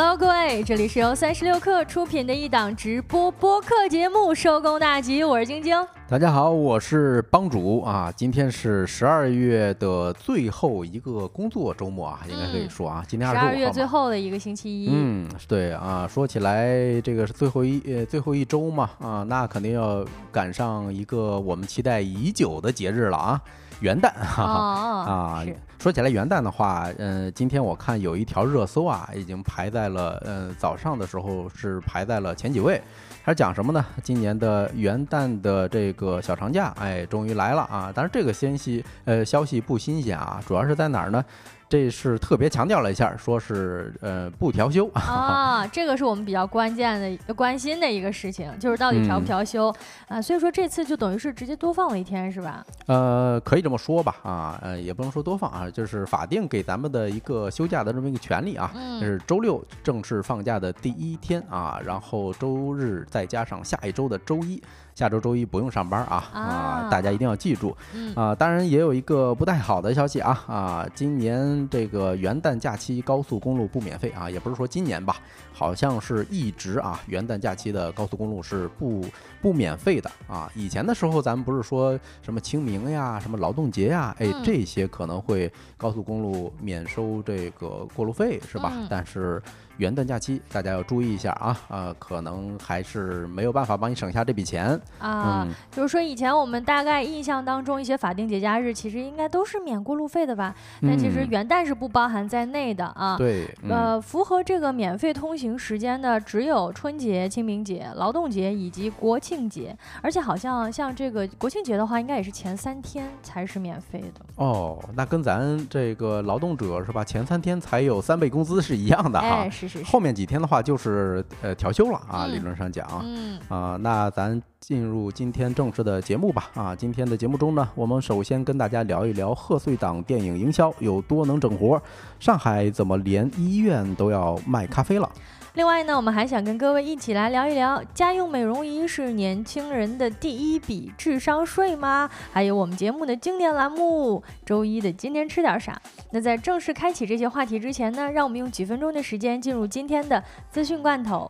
Hello，各位，这里是由三十六氪出品的一档直播播客节目《收工大吉》，我是晶晶。大家好，我是帮主啊。今天是十二月的最后一个工作周末啊，应该可以说啊，今天十二十二月最后的一个星期一，嗯，对啊，说起来这个是最后一呃最后一周嘛啊，那肯定要赶上一个我们期待已久的节日了啊，元旦，哈哈。哦，啊，说起来元旦的话，嗯、今天我看有一条热搜啊，已经排在了，呃，早上的时候是排在了前几位。它是讲什么呢？今年的元旦的这个小长假，哎，终于来了啊！但是这个信息，呃，消息不新鲜啊，主要是在哪儿呢？这是特别强调了一下，说是呃不调休 啊，这个是我们比较关键的、关心的一个事情，就是到底调不嗯调休、啊？所以说这次就等于是直接多放了一天，是吧？呃，可以这么说吧，啊，呃，也不能说多放啊，就是法定给咱们的一个休假的这么一个权利啊，嗯这是周六正式放假的第一天啊，然后周日再加上下一周的周一，下周周一不用上班啊啊大家一定要记住嗯啊。当然也有一个不太好的消息啊啊，今年这个元旦假期高速公路不免费啊，也不是说今年吧，好像是一直啊元旦假期的高速公路是不不免费的啊。以前的时候咱们不是说什么清明呀、什么劳动节呀，哎嗯这些可能会高速公路免收这个过路费是吧？嗯但是元旦假期大家要注意一下啊，呃，可能还是没有办法帮你省下这笔钱。啊，嗯，就是说以前我们大概印象当中一些法定节假日其实应该都是免过路费的吧？但其实嗯元旦是不包含在内的啊。对，嗯呃，符合这个免费通行时间的只有春节、清明节、劳动节以及国庆节，而且好像像这个国庆节的话，应该也是前三天才是免费的。哦，那跟咱这个劳动者是吧？前三天才有三倍工资是一样的哈。哎，是后，面几天的话就是呃调休了啊，嗯理论上讲。嗯，啊，那咱进入今天正式的节目吧。啊，今天的节目中呢，我们首先跟大家聊一聊贺岁档电影营销有多能整活，上海怎么连医院都要卖咖啡了？另外呢，我们还想跟各位一起来聊一聊，家用美容仪是年轻人的第一笔智商税吗？还有我们节目的经典栏目周一的今天吃点啥？那在正式开启这些话题之前呢，让我们用几分钟的时间进入今天的资讯罐头。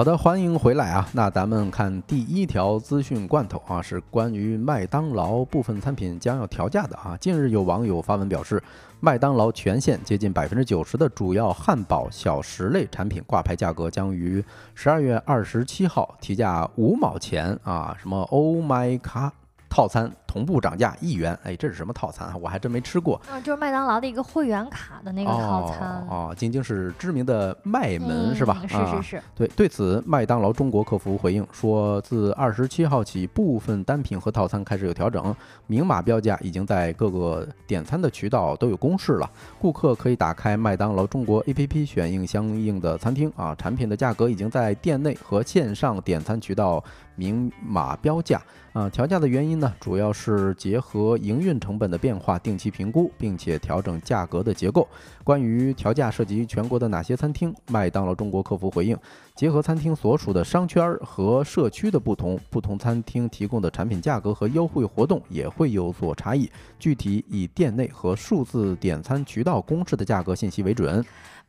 好的，欢迎回来啊！那咱们看第一条资讯罐头啊，是关于麦当劳部分餐品将要调价的啊。近日有网友发文表示，麦当劳全线接近百分之九十的主要汉堡、小食类产品挂牌价格将于十二月二十七号提价五毛钱啊！什么 Oh my god！套餐同步涨价一元，哎，这是什么套餐啊？我还真没吃过。嗯，就是麦当劳的一个会员卡的那个套餐。哦哦，晶晶是知名的麦门、嗯是吧？是啊是是，对，对此，麦当劳中国客服回应说，自二十七号起，部分单品和套餐开始有调整，明码标价已经在各个点餐的渠道都有公示了。顾客可以打开麦当劳中国 APP 选应相应的餐厅啊，产品的价格已经在店内和线上点餐渠道明码标价。啊，调价的原因呢，主要是是结合营运成本的变化，定期评估，并且调整价格的结构。关于调价涉及全国的哪些餐厅，麦当劳中国客服回应。结合餐厅所属的商圈和社区的不同，不同餐厅提供的产品价格和优惠活动也会有所差异。具体以店内和数字点餐渠道公示的价格信息为准。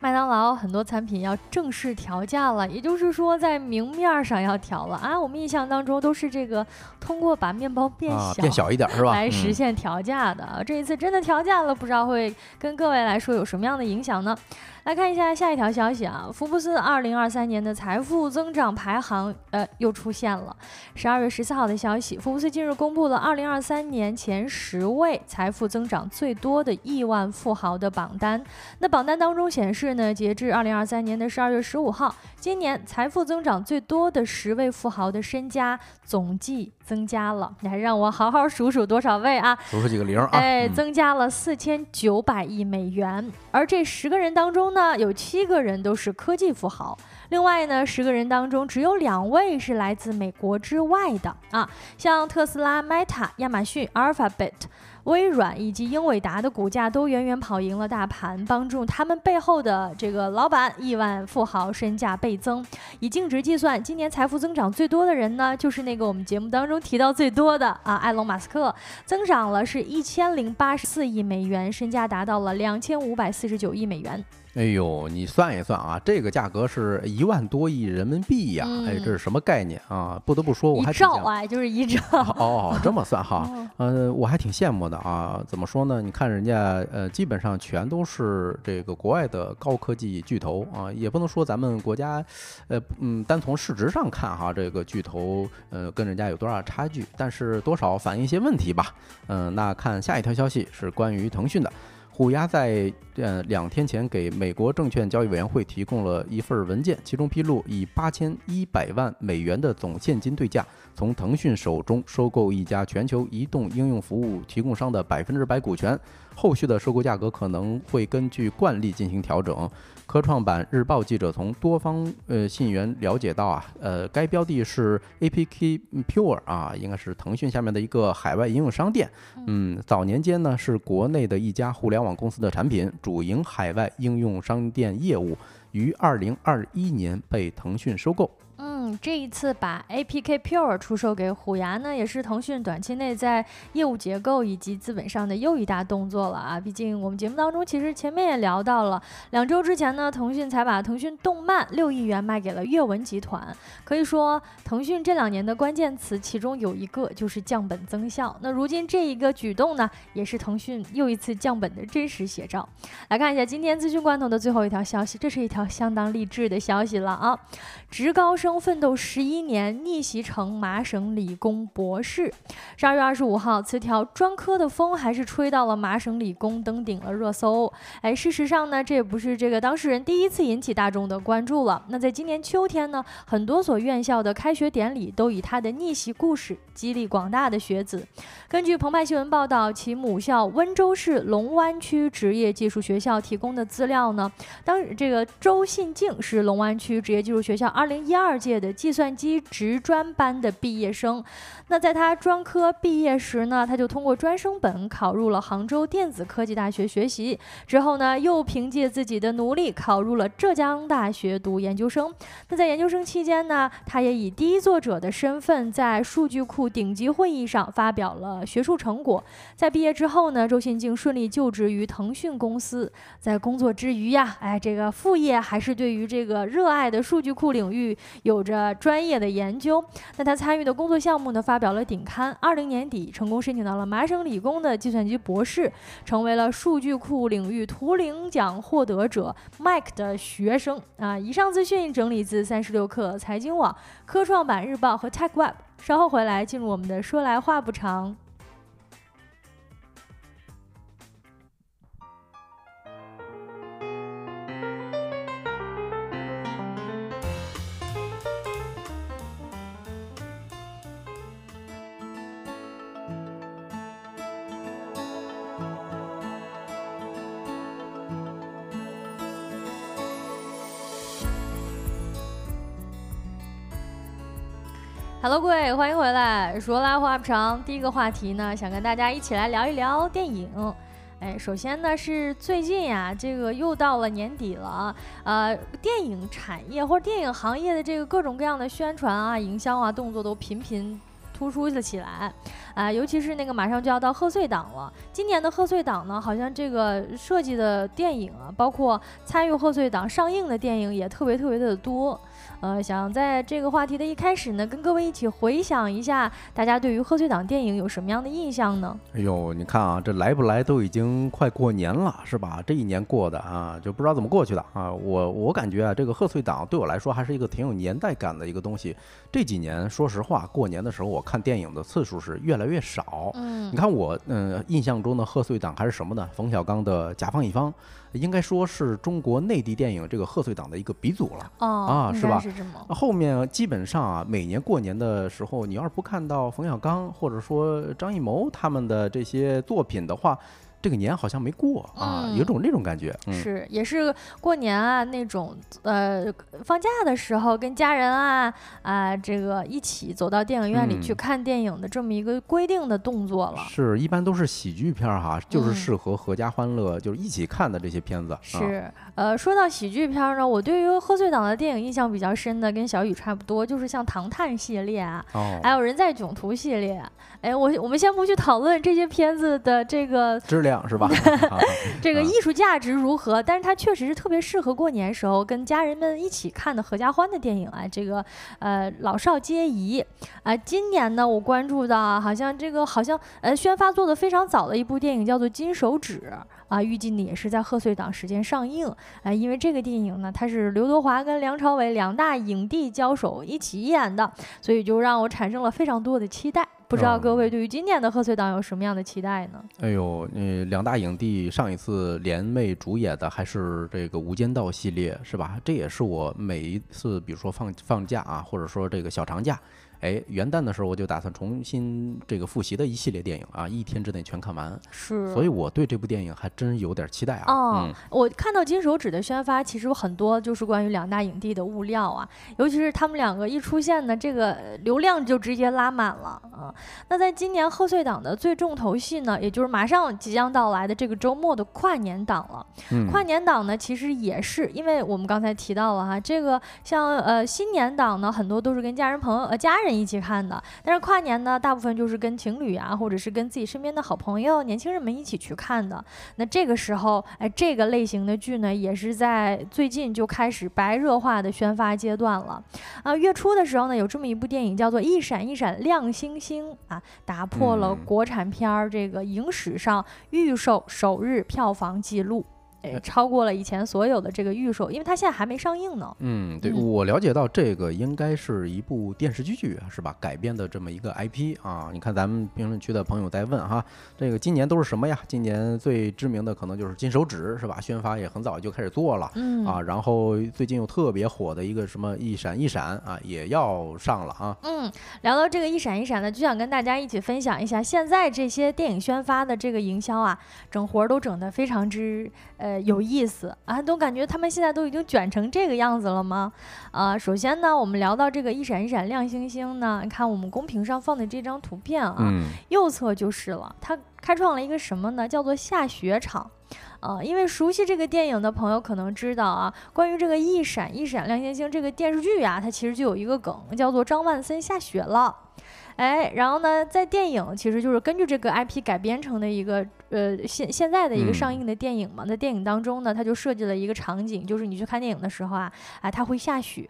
麦当劳很多产品要正式调价了，也就是说在明面儿上要调了啊。我们印象当中都是这个通过把面包变啊，小。变小一点是吧？来实嗯现调价的，这一次真的调价了，不知道会跟各位来说有什么样的影响呢？来看一下下一条消息啊，福布斯二零二三年的财富增长排行，呃，又出现了。十二月十四号的消息，福布斯近日公布了二零二三年前十位财富增长最多的亿万富豪的榜单。那榜单当中显示呢，截至二零二三年的十二月十五号，今年财富增长最多的十位富豪的身家总计增加了。你还让我好好数数多少位啊？数数几个零啊？哎，嗯增加了四千九百亿美元。而这十个人当中中呢，有七个人都是科技富豪，另外呢，十个人当中只有两位是来自美国之外的啊，像特斯拉、Meta、亚马逊、Alphabet。微软以及英伟达的股价都远远跑赢了大盘，帮助他们背后的这个老板亿万富豪身价倍增。以净值计算，今年财富增长最多的人呢，就是那个我们节目当中提到最多的啊，埃隆·马斯克，增长了是一千零八十四亿美元，身价达到了两千五百四十九亿美元。哎呦，你算一算啊，这个价格是一万多亿人民币呀！哎，这是什么概念啊？不得不说，我还一兆啊，就是一兆。哦，这么算哈，呃，我还挺羡慕的啊。怎么说呢？你看人家，呃，基本上全都是这个国外的高科技巨头啊，也不能说咱们国家，呃，嗯，单从市值上看哈，这个巨头，呃，跟人家有多大差距？但是多少反映一些问题吧。嗯，那看下一条消息是关于腾讯的。虎牙在呃两天前给美国证券交易委员会提供了一份文件，其中披露以八千一百万美元的总现金对价，从腾讯手中收购一家全球移动应用服务提供商的百分之百股权。后续的收购价格可能会根据惯例进行调整。科创板日报记者从多方呃信源了解到啊，呃，该标的是 APK Pure 啊，应该是腾讯下面的一个海外应用商店。嗯，早年间呢是国内的一家互联网公司的产品，主营海外应用商店业务，于二零二一年被腾讯收购。这一次把 APK Pure 出售给虎牙呢，也是腾讯短期内在业务结构以及资本上的又一大动作了啊！毕竟我们节目当中其实前面也聊到了，两周之前呢，腾讯才把腾讯动漫六亿元卖给了阅文集团。可以说，腾讯这两年的关键词其中有一个就是降本增效。那如今这一个举动呢，也是腾讯又一次降本的真实写照。来看一下今天资讯罐头的最后一条消息，这是一条相当励志的消息了啊！职高生。奋斗十一年，逆袭成麻省理工博士。十二月二十五号，词条专科的风还是吹到了麻省理工，登顶了热搜。哎，事实上呢，这也不是这个当事人第一次引起大众的关注了。那在今年秋天呢，很多所院校的开学典礼都以他的逆袭故事激励广大的学子。根据澎湃新闻报道，其母校温州市龙湾区职业技术学校提供的资料呢，当这个周信静是龙湾区职业技术学校二零一二届的计算机职专班的毕业生。那在他专科毕业时呢，他就通过专升本考入了杭州电子科技大学学习，之后呢，又凭借自己的努力考入了浙江大学读研究生。那在研究生期间呢，他也以第一作者的身份在数据库顶级会议上发表了。学术成果，在毕业之后呢，周信静顺利就职于腾讯公司。在工作之余呀，哎，这个副业还是对于这个热爱的数据库领域有着专业的研究。那他参与的工作项目呢，发表了顶刊。二零年底成功申请到了麻省理工的计算机博士，成为了数据库领域图灵奖获得者 Mike 的学生啊。以上资讯整理自三十六氪财经网、科创板日报和 TechWeb。稍后回来进入我们的说来话不长。Hello，各位，欢迎回来。说来话不长，第一个话题呢，想跟大家一起来聊一聊电影。哎，首先呢是最近呀，这个又到了年底了，呃，电影产业或者电影行业的这个各种各样的宣传啊、营销啊动作都频频突出了起来。啊，尤其是那个马上就要到贺岁档了，今年的贺岁档呢，好像这个设计的电影啊，包括参与贺岁档上映的电影也特别特别的多。呃，想在这个话题的一开始呢，跟各位一起回想一下，大家对于贺岁档电影有什么样的印象呢？哎呦，你看啊，这来不来都已经快过年了，是吧？这一年过的啊，就不知道怎么过去的啊。我我感觉啊，这个贺岁档对我来说还是一个挺有年代感的一个东西。这几年，说实话，过年的时候我看电影的次数是越来越少。嗯，你看我嗯印象中的贺岁档还是什么呢？冯小刚的《甲方乙方》。应该说是中国内地电影这个贺岁档的一个鼻祖了啊，是吧？是这么。后面基本上啊，每年过年的时候，你要是不看到冯小刚或者说张艺谋他们的这些作品的话，这个年好像没过啊，有种那种感觉。是，也是过年啊那种呃放假的时候跟家人啊啊这个一起走到电影院里去看电影的这么一个规定的动作了。是一般都是喜剧片哈，就是适合合家欢乐，就是一起看的这些片子。是，呃，说到喜剧片呢，我对于贺岁档的电影印象比较深的，跟小雨差不多，就是像《唐探》系列啊，还有《人在囧途》系列。哎，我我们先不去讨论这些片子的这个质量是吧？这个艺术价值如何？但是它确实是特别适合过年时候跟家人们一起看的合家欢的电影啊。这个呃老少皆宜啊。今年呢，我关注到好像这个好像呃宣发做的非常早的一部电影叫做《金手指》啊，预计呢也是在贺岁档时间上映啊。因为这个电影呢，它是刘德华跟梁朝伟两大影帝交手一起演的，所以就让我产生了非常多的期待。不知道各位对于今年的贺岁档有什么样的期待呢？哎呦，那两大影帝上一次联袂主演的还是这个《无间道》系列，是吧？这也是我每一次，比如说放放假啊，或者说这个小长假。哎，元旦的时候我就打算重新这个复习的一系列电影啊，一天之内全看完。是，所以我对这部电影还真有点期待啊。哦，我看到金手指的宣发，其实有很多就是关于两大影帝的物料啊，尤其是他们两个一出现呢，这个流量就直接拉满了啊。那在今年贺岁档的最重头戏呢，也就是马上即将到来的这个周末的跨年档了。嗯，跨年档呢，其实也是因为我们刚才提到了哈，这个像呃新年档呢，很多都是跟家人朋友呃家人。一起看的，但是跨年呢，大部分就是跟情侣啊，或者是跟自己身边的好朋友、年轻人们一起去看的。那这个时候，哎，这个类型的剧呢，也是在最近就开始白热化的宣发阶段了。啊，月初的时候呢，有这么一部电影叫做《一闪一闪亮星星》啊，打破了国产片儿这个影史上预售首日票房记录。哎，超过了以前所有的这个预售，因为它现在还没上映呢。嗯，对我了解到这个应该是一部电视剧，是吧？改编的这么一个 IP 啊。你看咱们评论区的朋友在问哈，这个今年都是什么呀？今年最知名的可能就是《金手指》，是吧？宣发也很早就开始做了，嗯啊。然后最近又特别火的一个什么《一闪一闪》啊，也要上了啊。嗯，聊到这个《一闪一闪》呢，就想跟大家一起分享一下，现在这些电影宣发的这个营销啊，整活儿都整得非常之呃。呃，有意思啊，都感觉他们现在都已经卷成这个样子了吗？啊，首先呢，我们聊到这个一闪一闪亮星星呢，你看我们公屏上放的这张图片啊，右侧就是了，它开创了一个什么呢？叫做下雪场。呃，因为熟悉这个电影的朋友可能知道啊，关于这个一闪一闪亮星星这个电视剧啊，它其实就有一个梗，叫做张万森下雪了。哎，然后呢，在电影其实就是根据这个 IP 改编成的一个呃现现在的一个上映的电影嘛。在电影当中呢，它就设计了一个场景，就是你去看电影的时候啊，哎，它会下雪。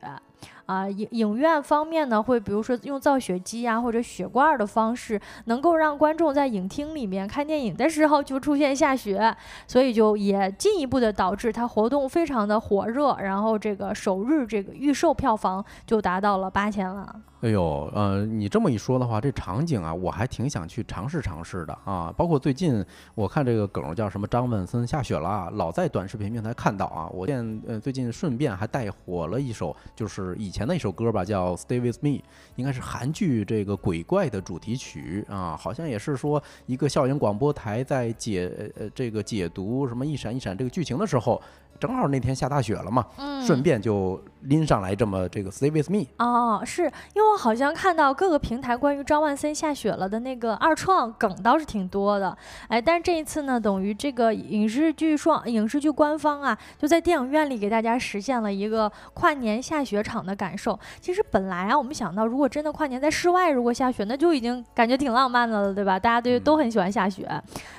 啊，影影院方面呢，会比如说用造雪机啊，或者雪罐的方式，能够让观众在影厅里面看电影的时候就出现下雪，所以就也进一步的导致它活动非常的火热，然后这个首日这个预售票房就达到了八千万。哎呦，呃，你这么一说的话，这场景啊，我还挺想去尝试尝试的啊。包括最近我看这个梗叫什么张万森下雪了，老在短视频平台看到啊。我见呃最近顺便还带火了一首，就是以前的一首歌吧，叫《Stay with Me》，应该是韩剧这个鬼怪的主题曲啊，好像也是说一个校园广播台在解呃这个解读什么一闪一闪这个剧情的时候。正好那天下大雪了嘛，顺便就拎上来这么这个 Stay with me 哦，是因为我好像看到各个平台关于张万森下雪了的那个二创梗倒是挺多的，哎，但是这一次呢，等于这个影视剧双影视剧官方啊，就在电影院里给大家实现了一个跨年下雪场的感受。其实本来啊，我们想到如果真的跨年在室外如果下雪，那就已经感觉挺浪漫的了，对吧？大家都都很喜欢下雪，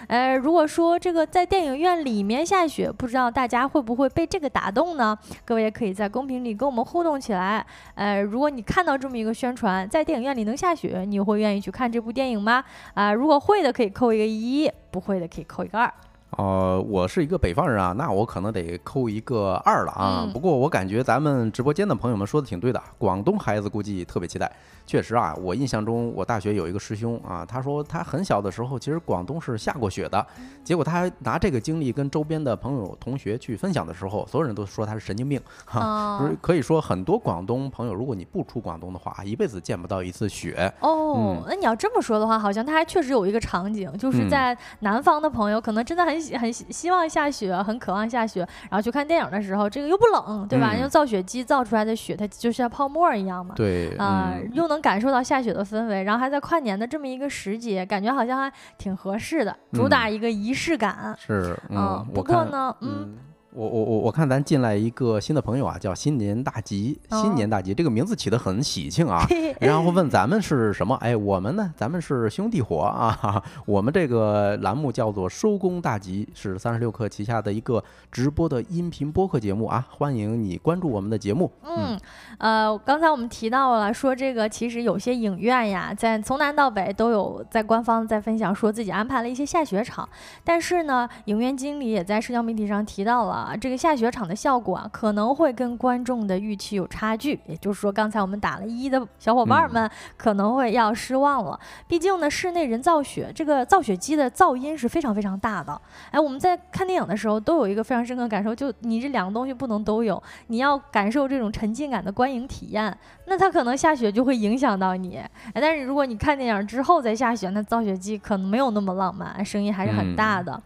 呃，如果说这个在电影院里面下雪，不知道大家会不不会被这个打动呢？各位也可以在公屏里跟我们互动起来。呃，如果你看到这么一个宣传，在电影院里能下雪，你会愿意去看这部电影吗？啊，如果会的可以扣一个一，不会的可以扣一个二。呃，我是一个北方人啊，那我可能得扣一个二了啊。嗯不过我感觉咱们直播间的朋友们说的挺对的，广东孩子估计特别期待。确实啊，我印象中我大学有一个师兄啊，他说他很小的时候，其实广东是下过雪的，结果他拿这个经历跟周边的朋友同学去分享的时候，所有人都说他是神经病哈。啊不是可以说很多广东朋友，如果你不出广东的话，一辈子见不到一次雪。哦嗯，那你要这么说的话，好像他还确实有一个场景，就是嗯在南方的朋友可能真的很喜很喜希望下雪，很渴望下雪，然后去看电影的时候，这个又不冷，对吧？嗯用造雪机造出来的雪，它就像泡沫一样嘛。对，啊、嗯，又能感受到下雪的氛围，然后还在跨年的这么一个时节，感觉好像还挺合适的，主打一个仪式感。是，嗯嗯，不，过呢，嗯，嗯，我我我我看咱进来一个新的朋友啊，叫新年大吉，哦新年大吉，这个名字起得很喜庆啊。然后问咱们是什么？哎，我们呢？咱们是兄弟伙啊！我们这个栏目叫做“收工大吉”，是三十六氪旗下的一个直播的音频播客节目啊。欢迎你关注我们的节目。嗯，呃，刚才我们提到了，说这个其实有些影院呀，在从南到北都有在官方在分享，说自己安排了一些下雪场。但是呢，影院经理也在社交媒体上提到了，这个下雪场的效果啊，可能会跟观众的预期有差距。也就是说，刚才我们打了一的小伙伴们可能会要失望了。毕竟呢，室内人造雪，这个造雪机的噪音是非常非常大的。哎，我们在看电影的时候都有一个非常深刻的感受，就你这两个东西不能都有，你要感受这种沉浸感的观影体验，那它可能下雪就会影响到你。哎，但是如果你看电影之后再下雪，那造雪机可能没有那么浪漫，声音还是很大的。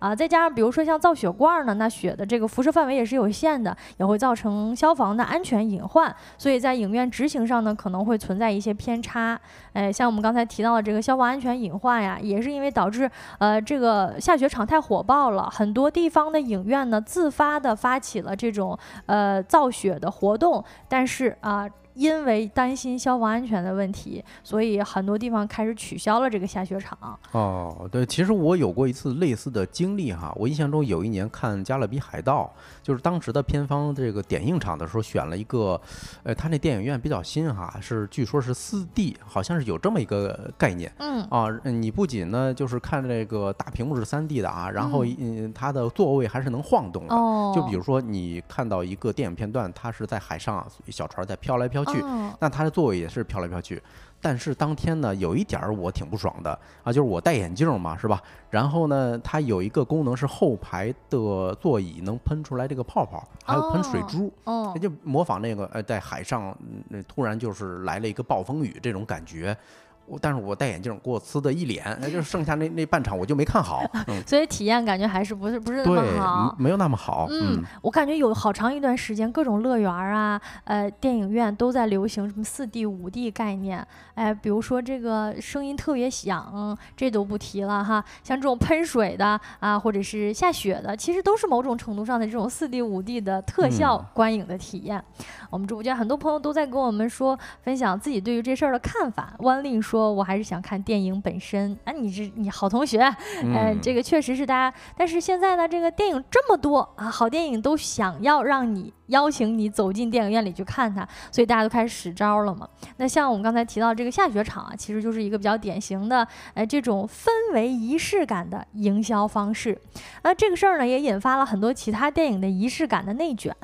啊，再加上比如说像造雪罐儿呢，那雪的这个辐射范围也是有限的，也会造成消防的安全隐患，所以在影院执行上呢，可能会存在一些偏差。哎，像我们刚才提到的这个消防安全隐患呀，也是因为导致呃这个下雪场太火爆了，很多地方的影院呢自发的发起了这种呃造雪的活动，但是啊。因为担心消防安全的问题，所以很多地方开始取消了这个下雪场。哦，对，其实我有过一次类似的经历哈。我印象中有一年看《加勒比海盗》，就是当时的片方这个点映场的时候选了一个，呃，他那电影院比较新哈，是据说是四 D，好像是有这么一个概念。嗯啊，你不仅呢就是看这个大屏幕是三 D 的啊，然后嗯，它的座位还是能晃动的。哦，就比如说你看到一个电影片段，它是在海上，小船在飘来飘去，哦那它的座位也是飘来飘去。但是当天呢，有一点儿我挺不爽的啊，就是我戴眼镜嘛，是吧？然后呢，它有一个功能是后排的座椅能喷出来这个泡泡，还有喷水哦珠，就模仿那个呃，在海上，那，突然就是来了一个暴风雨这种感觉。我但是我戴眼镜给我呲的一脸，那就是 剩下那那半场我就没看好，嗯，所以体验感觉还是不是不是那么好，。没有那么好，嗯，我感觉有好长一段时间，各种乐园儿啊，呃，电影院都在流行什么四 D、五 D 概念。哎，比如说这个声音特别响，这都不提了哈。像这种喷水的啊，或者是下雪的，其实都是某种程度上的这种四 D、五 D 的特效嗯观影的体验。我们直播间很多朋友都在跟我们说，分享自己对于这事儿的看法。万令说：“我还是想看电影本身。”啊，你这你好同学，嗯，呃，这个确实是大家，但是现在呢，这个电影这么多啊，好电影都想要让你邀请你走进电影院里去看它，所以大家都开始使招了嘛。那像我们刚才提到这个下雪场啊，其实就是一个比较典型的，呃，这种氛围仪式感的营销方式。那这个事儿呢，也引发了很多其他电影的仪式感的内卷。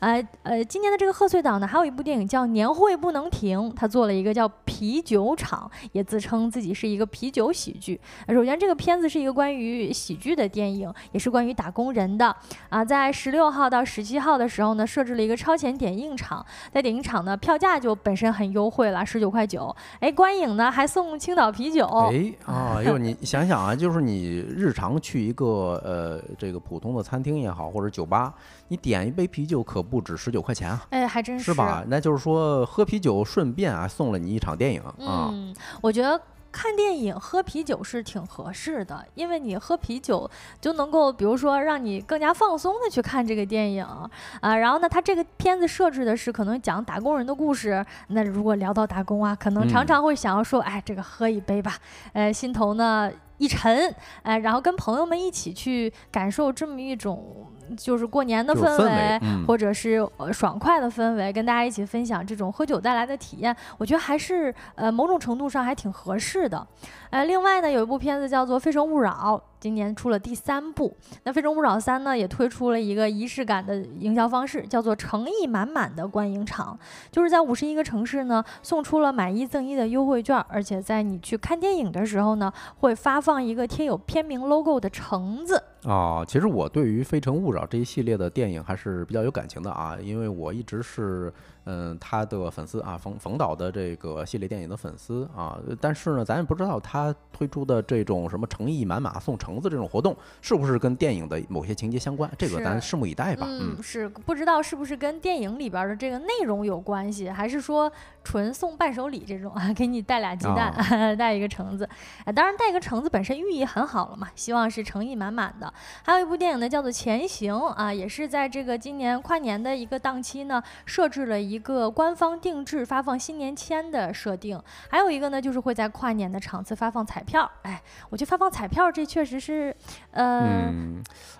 呃呃，今年的这个贺岁档呢，还有一部电影叫《年会不能停》，它做了一个叫啤酒厂，也自称自己是一个啤酒喜剧。首先，这个片子是一个关于喜剧的电影，也是关于打工人的啊。在十六号到十七号的时候呢，设置了一个超前点映场，在点映场呢，票价就本身很优惠了，十九块九。哎，观影呢还送青岛啤酒。哎啊，就是你想想啊，就是你日常去一个呃这个普通的餐厅也好，或者酒吧，你点一杯啤酒可不止十九块钱啊，哎，还真是吧？那就是说喝啤酒顺便啊送了你一场电影啊。嗯，我觉得。看电影喝啤酒是挺合适的，因为你喝啤酒就能够，比如说让你更加放松的去看这个电影啊。然后呢，它这个片子设置的是可能讲打工人的故事。那如果聊到打工啊，可能常常会想要说，哎，这个喝一杯吧，呃，心头呢一沉，哎，然后跟朋友们一起去感受这么一种就是过年的就是氛围围，嗯或者是呃爽快的氛围，跟大家一起分享这种喝酒带来的体验，我觉得还是呃某种程度上还挺合适的。呃，另外呢，有一部片子叫做《非诚勿扰》，今年出了第三部。那《非诚勿扰》三呢，也推出了一个仪式感的营销方式，叫做诚意满满的观影场，就是在五十一个城市呢，送出了买一赠一的优惠券，而且在你去看电影的时候呢，会发放一个贴有片名 logo 的橙子。啊，其实我对于《非诚勿扰》这一系列的电影还是比较有感情的啊，因为我一直是嗯他的粉丝啊，冯冯导的这个系列电影的粉丝啊。但是呢，咱也不知道他推出的这种什么诚意满满送橙子这种活动，是不是跟电影的某些情节相关？这个咱拭目以待吧。嗯，是不知道是不是跟电影里边的这个内容有关系，还是说纯送伴手礼这种啊？给你带俩鸡蛋，带一个橙子。啊，当然带一个橙子本身寓意很好了嘛，希望是诚意满满的。还有一部电影呢，叫做《前行》啊，也是在这个今年跨年的一个档期呢，设置了一个官方定制发放新年签的设定。还有一个呢，就是会在跨年的场次发放彩票。哎，我觉得发放彩票这确实是，呃，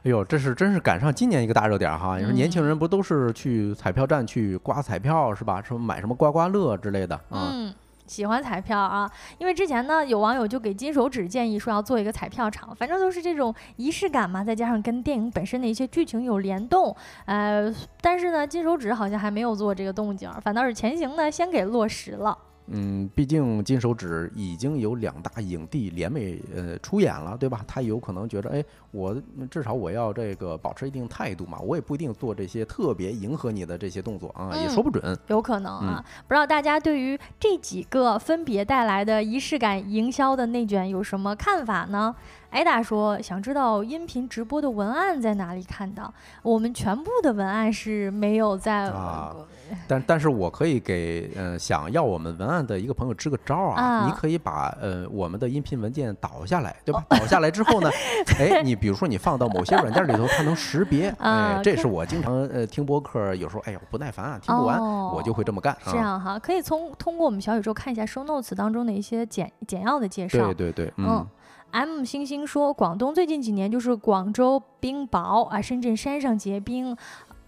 哎呦，这是真是赶上今年一个大热点哈！你说年轻人不都是去彩票站去刮彩票是吧？什么买什么刮刮乐之类的啊？嗯。喜欢彩票啊，因为之前呢，有网友就给金手指建议说要做一个彩票场，反正都是这种仪式感嘛，再加上跟电影本身的一些剧情有联动，呃，但是呢，金手指好像还没有做这个动静，反倒是前行呢，先给落实了。嗯，毕竟金手指已经有两大影帝联袂呃出演了，对吧？他有可能觉得，哎，我至少我要这个保持一定态度嘛，我也不一定做这些特别迎合你的这些动作啊，也说不准。有可能啊，不知道大家对于这几个分别带来的仪式感营销的内卷有什么看法呢？艾达说：“想知道音频直播的文案在哪里看到？我们全部的文案是没有在。但但是我可以给呃想要我们文案的一个朋友支个招啊，你可以把呃我们的音频文件导下来，对吧？导下来之后呢，哎，你比如说你放到某些软件里头，它能识别。哎，这是我经常呃听播客，有时候哎呦不耐烦啊，听不完，我就会这么干。这样哈，可以从通过我们小宇宙看一下 show notes 当中的一些简简要的介绍。对对对，嗯。” M 星星说，广东最近几年就是广州冰雹啊，深圳山上结冰。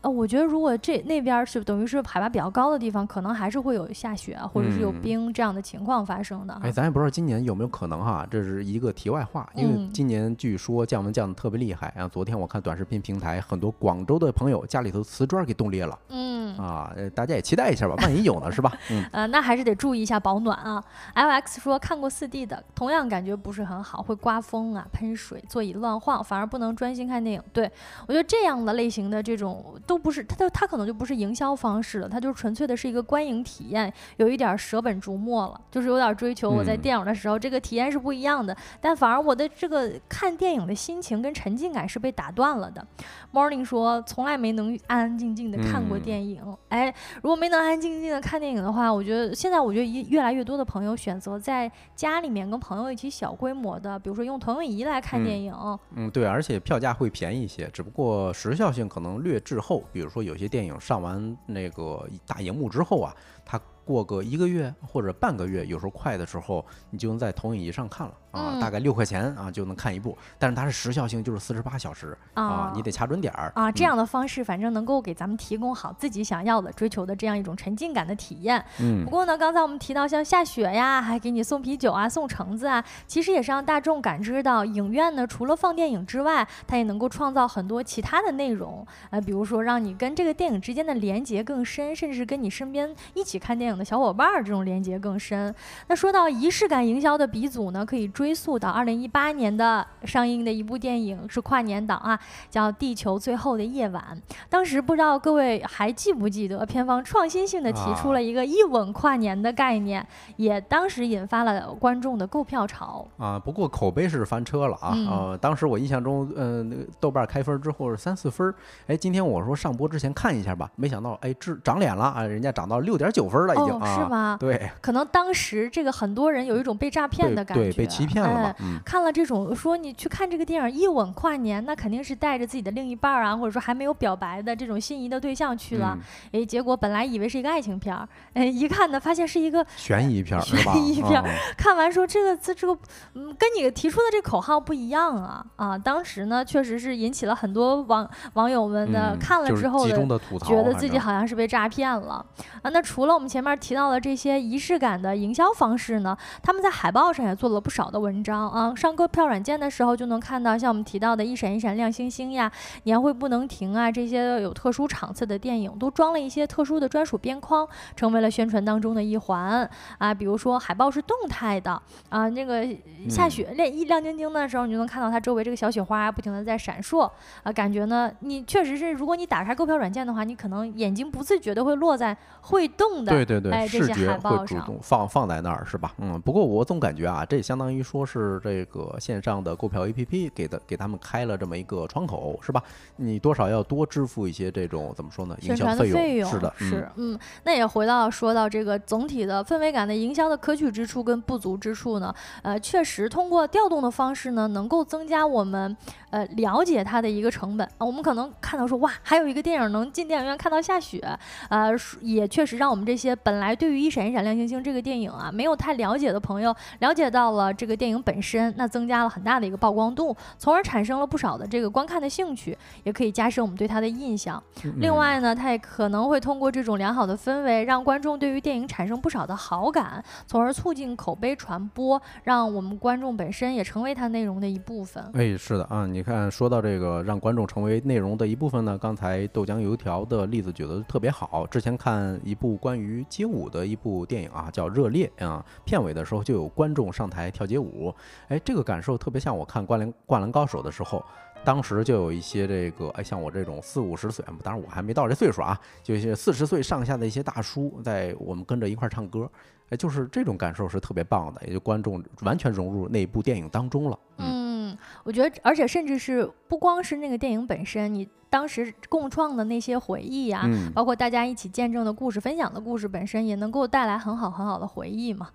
呃，我觉得如果这那边是等于是海拔比较高的地方，可能还是会有下雪或者是有冰这样的情况发生的。哎，咱也不知道今年有没有可能哈，这是一个题外话。因为今年据说降温降的特别厉害，然后昨天我看短视频平台，很多广州的朋友家里头瓷砖给冻裂了。嗯啊，大家也期待一下吧，万一有呢，是吧？嗯 呃，那还是得注意一下保暖啊。LX 说看过四 D 的，同样感觉不是很好，会刮风啊，喷水，座椅乱晃，反而不能专心看电影。对我觉得这样的类型的这种都不是，它的它可能就不是营销方式了，它就纯粹的是一个观影体验，有一点舍本逐末了，就是有点追求我在电影的时候这个体验是不一样的，但反而我的这个看电影的心情跟沉浸感是被打断了的。Morning 说从来没能安安静静的看过电影，哎，如果没能安安静静的看电影的话，我觉得现在我觉得越越来越多的朋友选择在家里面跟朋友一起小规模的，比如说用投影仪来看电影。嗯，对，而且票价会便宜一些，只不过时效性可能略滞后，比如说。有些电影上完那个大荧幕之后啊，它过个一个月或者半个月，有时候快的时候，你就能在投影仪上看了。啊，大概六块钱啊就能看一部，但是它是时效性就是四十八小时啊，你得掐准点儿啊。这样的方式反正能够给咱们提供好自己想要的、追求的这样一种沉浸感的体验。嗯。不过呢，刚才我们提到像下雪呀，还给你送啤酒啊、送橙子啊，其实也是让大众感知到影院呢除了放电影之外，它也能够创造很多其他的内容啊，比如说让你跟这个电影之间的连接更深，甚至是跟你身边一起看电影的小伙伴儿这种连接更深。那说到仪式感营销的鼻祖呢，可以。追溯到二零一八年的上映的一部电影是跨年档啊，叫《地球最后的夜晚》。当时不知道各位还记不记得，片方创新性的提出了一个一吻跨年的概念，也当时引发了观众的购票潮啊。不过口碑是翻车了啊！呃，当时我印象中，呃，那个豆瓣开分之后是三四分，哎，今天我说上播之前看一下吧，没想到哎，这长脸了啊，人家涨到六点九分了已经啊，是吗？对，可能当时这个很多人有一种被诈骗的感觉，对，被欺。骗了看了这种说你去看这个电影一吻跨年，那肯定是带着自己的另一半啊，或者说还没有表白的这种心仪的对象去了。哎，结果本来以为是一个爱情片儿，哎，一看呢发现是一个悬疑片儿，悬疑片儿。看完说这个这这个嗯，跟你提出的这口号不一样啊啊！当时呢确实是引起了很多网网友们的看了之后的觉得自己好像是被诈骗了啊。那除了我们前面面提到的这些仪式感的营销方式呢，他们在海报上也做了不少的文章啊。上购票软件的时候就能看到，像我们提到的一闪一闪亮星星呀、年会不能停啊这些有特殊场次的电影，都装了一些特殊的专属边框，成为了宣传当中的一环啊。比如说海报是动态的啊，那个下雪亮一亮晶晶的时候，你就能看到它周围这个小雪花不停的在闪烁啊，感觉呢，你确实是，如果你打开购票软件的话，你可能眼睛不自觉的会落在会动的，对对对，哎，这些海报上放放在那儿是吧？嗯，不过我总感觉啊，这相当于说是这个线上的购票 APP 给的给他们开了这么一个窗口是吧？你多少要多支付一些这种怎么说呢？宣传的费用是的，是嗯，那也回到说到这个总体的氛围感的营销的可取之处跟不足之处呢？呃，确实通过调动的方式呢，能够增加我们呃了解它的一个成本啊。我们可能看到说哇，还有一个电影能进电影院看到下雪，呃，也确实让我们这些本来对于一闪一闪亮星星这个电影啊没有太了解的朋友了解到了这个电影本身，那增加了很大的一个曝光度，从而产生了不少的这个观看的兴趣，也可以加深我们对它的印象。另外呢，它也可能会通过这种良好的氛围，让观众对于电影产生不少的好感，从而促进口碑传播，让我们观众本身也成为它内容的一部分。哎，是的啊，你看说到这个让观众成为内容的一部分呢，刚才豆浆油条的例子举得特别好。之前看一部关于街舞的一部电影啊，叫《热烈》啊，片尾的时候就有观众上台跳街舞，五哎，这个感受特别像我看《灌篮灌篮高手》的时候。当时就有一些这个，哎，像我这种四五十岁，当然我还没到这岁数啊，就一些四十岁上下的一些大叔，在我们跟着一块儿唱歌，哎，就是这种感受是特别棒的，也就观众完全融入那部电影当中了。嗯，我觉得，而且甚至是不光是那个电影本身，你当时共创的那些回忆啊，包括大家一起见证的故事、分享的故事本身，也能够带来很好很好的回忆嘛。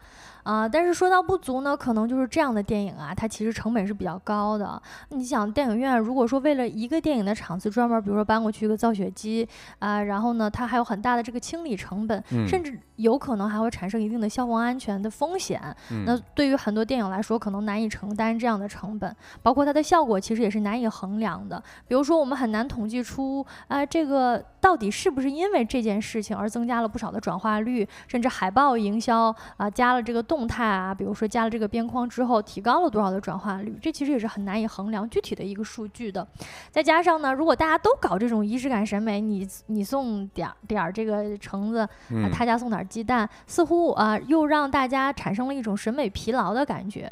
啊，但是说到不足呢，可能就是这样的电影啊，它其实成本是比较高的。你想，电影院如果说为了一个电影的场次专门，比如说搬过去一个造雪机啊，然后呢，它还有很大的这个清理成本，甚至有可能还会产生一定的消防安全的风险。那对于很多电影来说，可能难以承担这样的成本，包括它的效果其实也是难以衡量的。比如说，我们很难统计出啊，这个到底是不是因为这件事情而增加了不少的转化率，甚至海报营销啊，加了这个动。态啊，比如说加了这个边框之后，提高了多少的转化率，这其实也是很难以衡量具体的一个数据的。再加上呢，如果大家都搞这种仪式感审美，你你送点点儿这个橙子，啊他家送点鸡蛋，似乎啊又让大家产生了一种审美疲劳的感觉。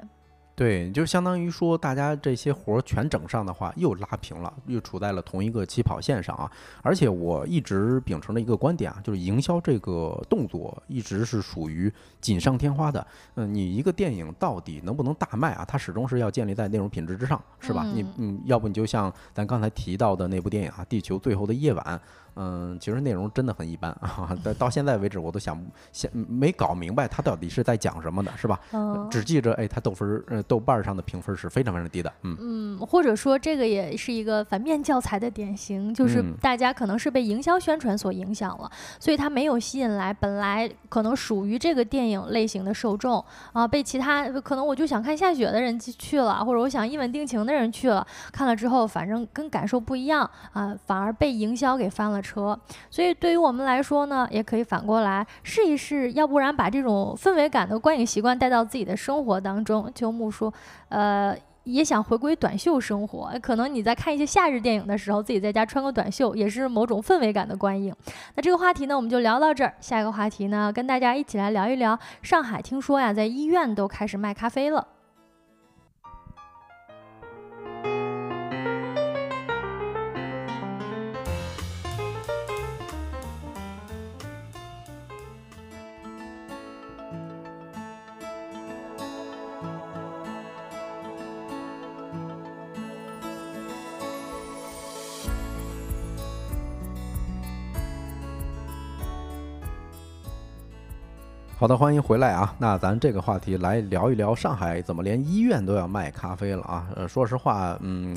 对，就相当于说，大家这些活儿全整上的话，又拉平了，又处在了同一个起跑线上啊。而且我一直秉承的一个观点啊，就是营销这个动作一直是属于锦上添花的。嗯，你一个电影到底能不能大卖啊？它始终是要建立在内容品质之上，是吧？你嗯，要不你就像咱刚才提到的那部电影啊，《地球最后的夜晚》。嗯，其实内容真的很一般啊，到到现在为止我都想想没搞明白他到底是在讲什么的，是吧？嗯，只记着哎，他豆分呃豆瓣上的评分是非常非常低的，嗯嗯，或者说这个也是一个反面教材的典型，就是大家可能是被营销宣传所影响了，所以他没有吸引来本来可能属于这个电影类型的受众啊，被其他可能我就想看下雪的人去了，或者我想一吻定情的人去了，看了之后反正跟感受不一样啊，反而被营销给翻了。车，所以对于我们来说呢，也可以反过来试一试，要不然把这种氛围感的观影习惯带到自己的生活当中。秋木说，呃，也想回归短袖生活，可能你在看一些夏日电影的时候，自己在家穿个短袖，也是某种氛围感的观影。那这个话题呢，我们就聊到这儿。下一个话题呢，跟大家一起来聊一聊，上海听说呀，在医院都开始卖咖啡了。好的，欢迎回来啊！那咱这个话题来聊一聊上海怎么连医院都要卖咖啡了啊？呃，说实话，嗯。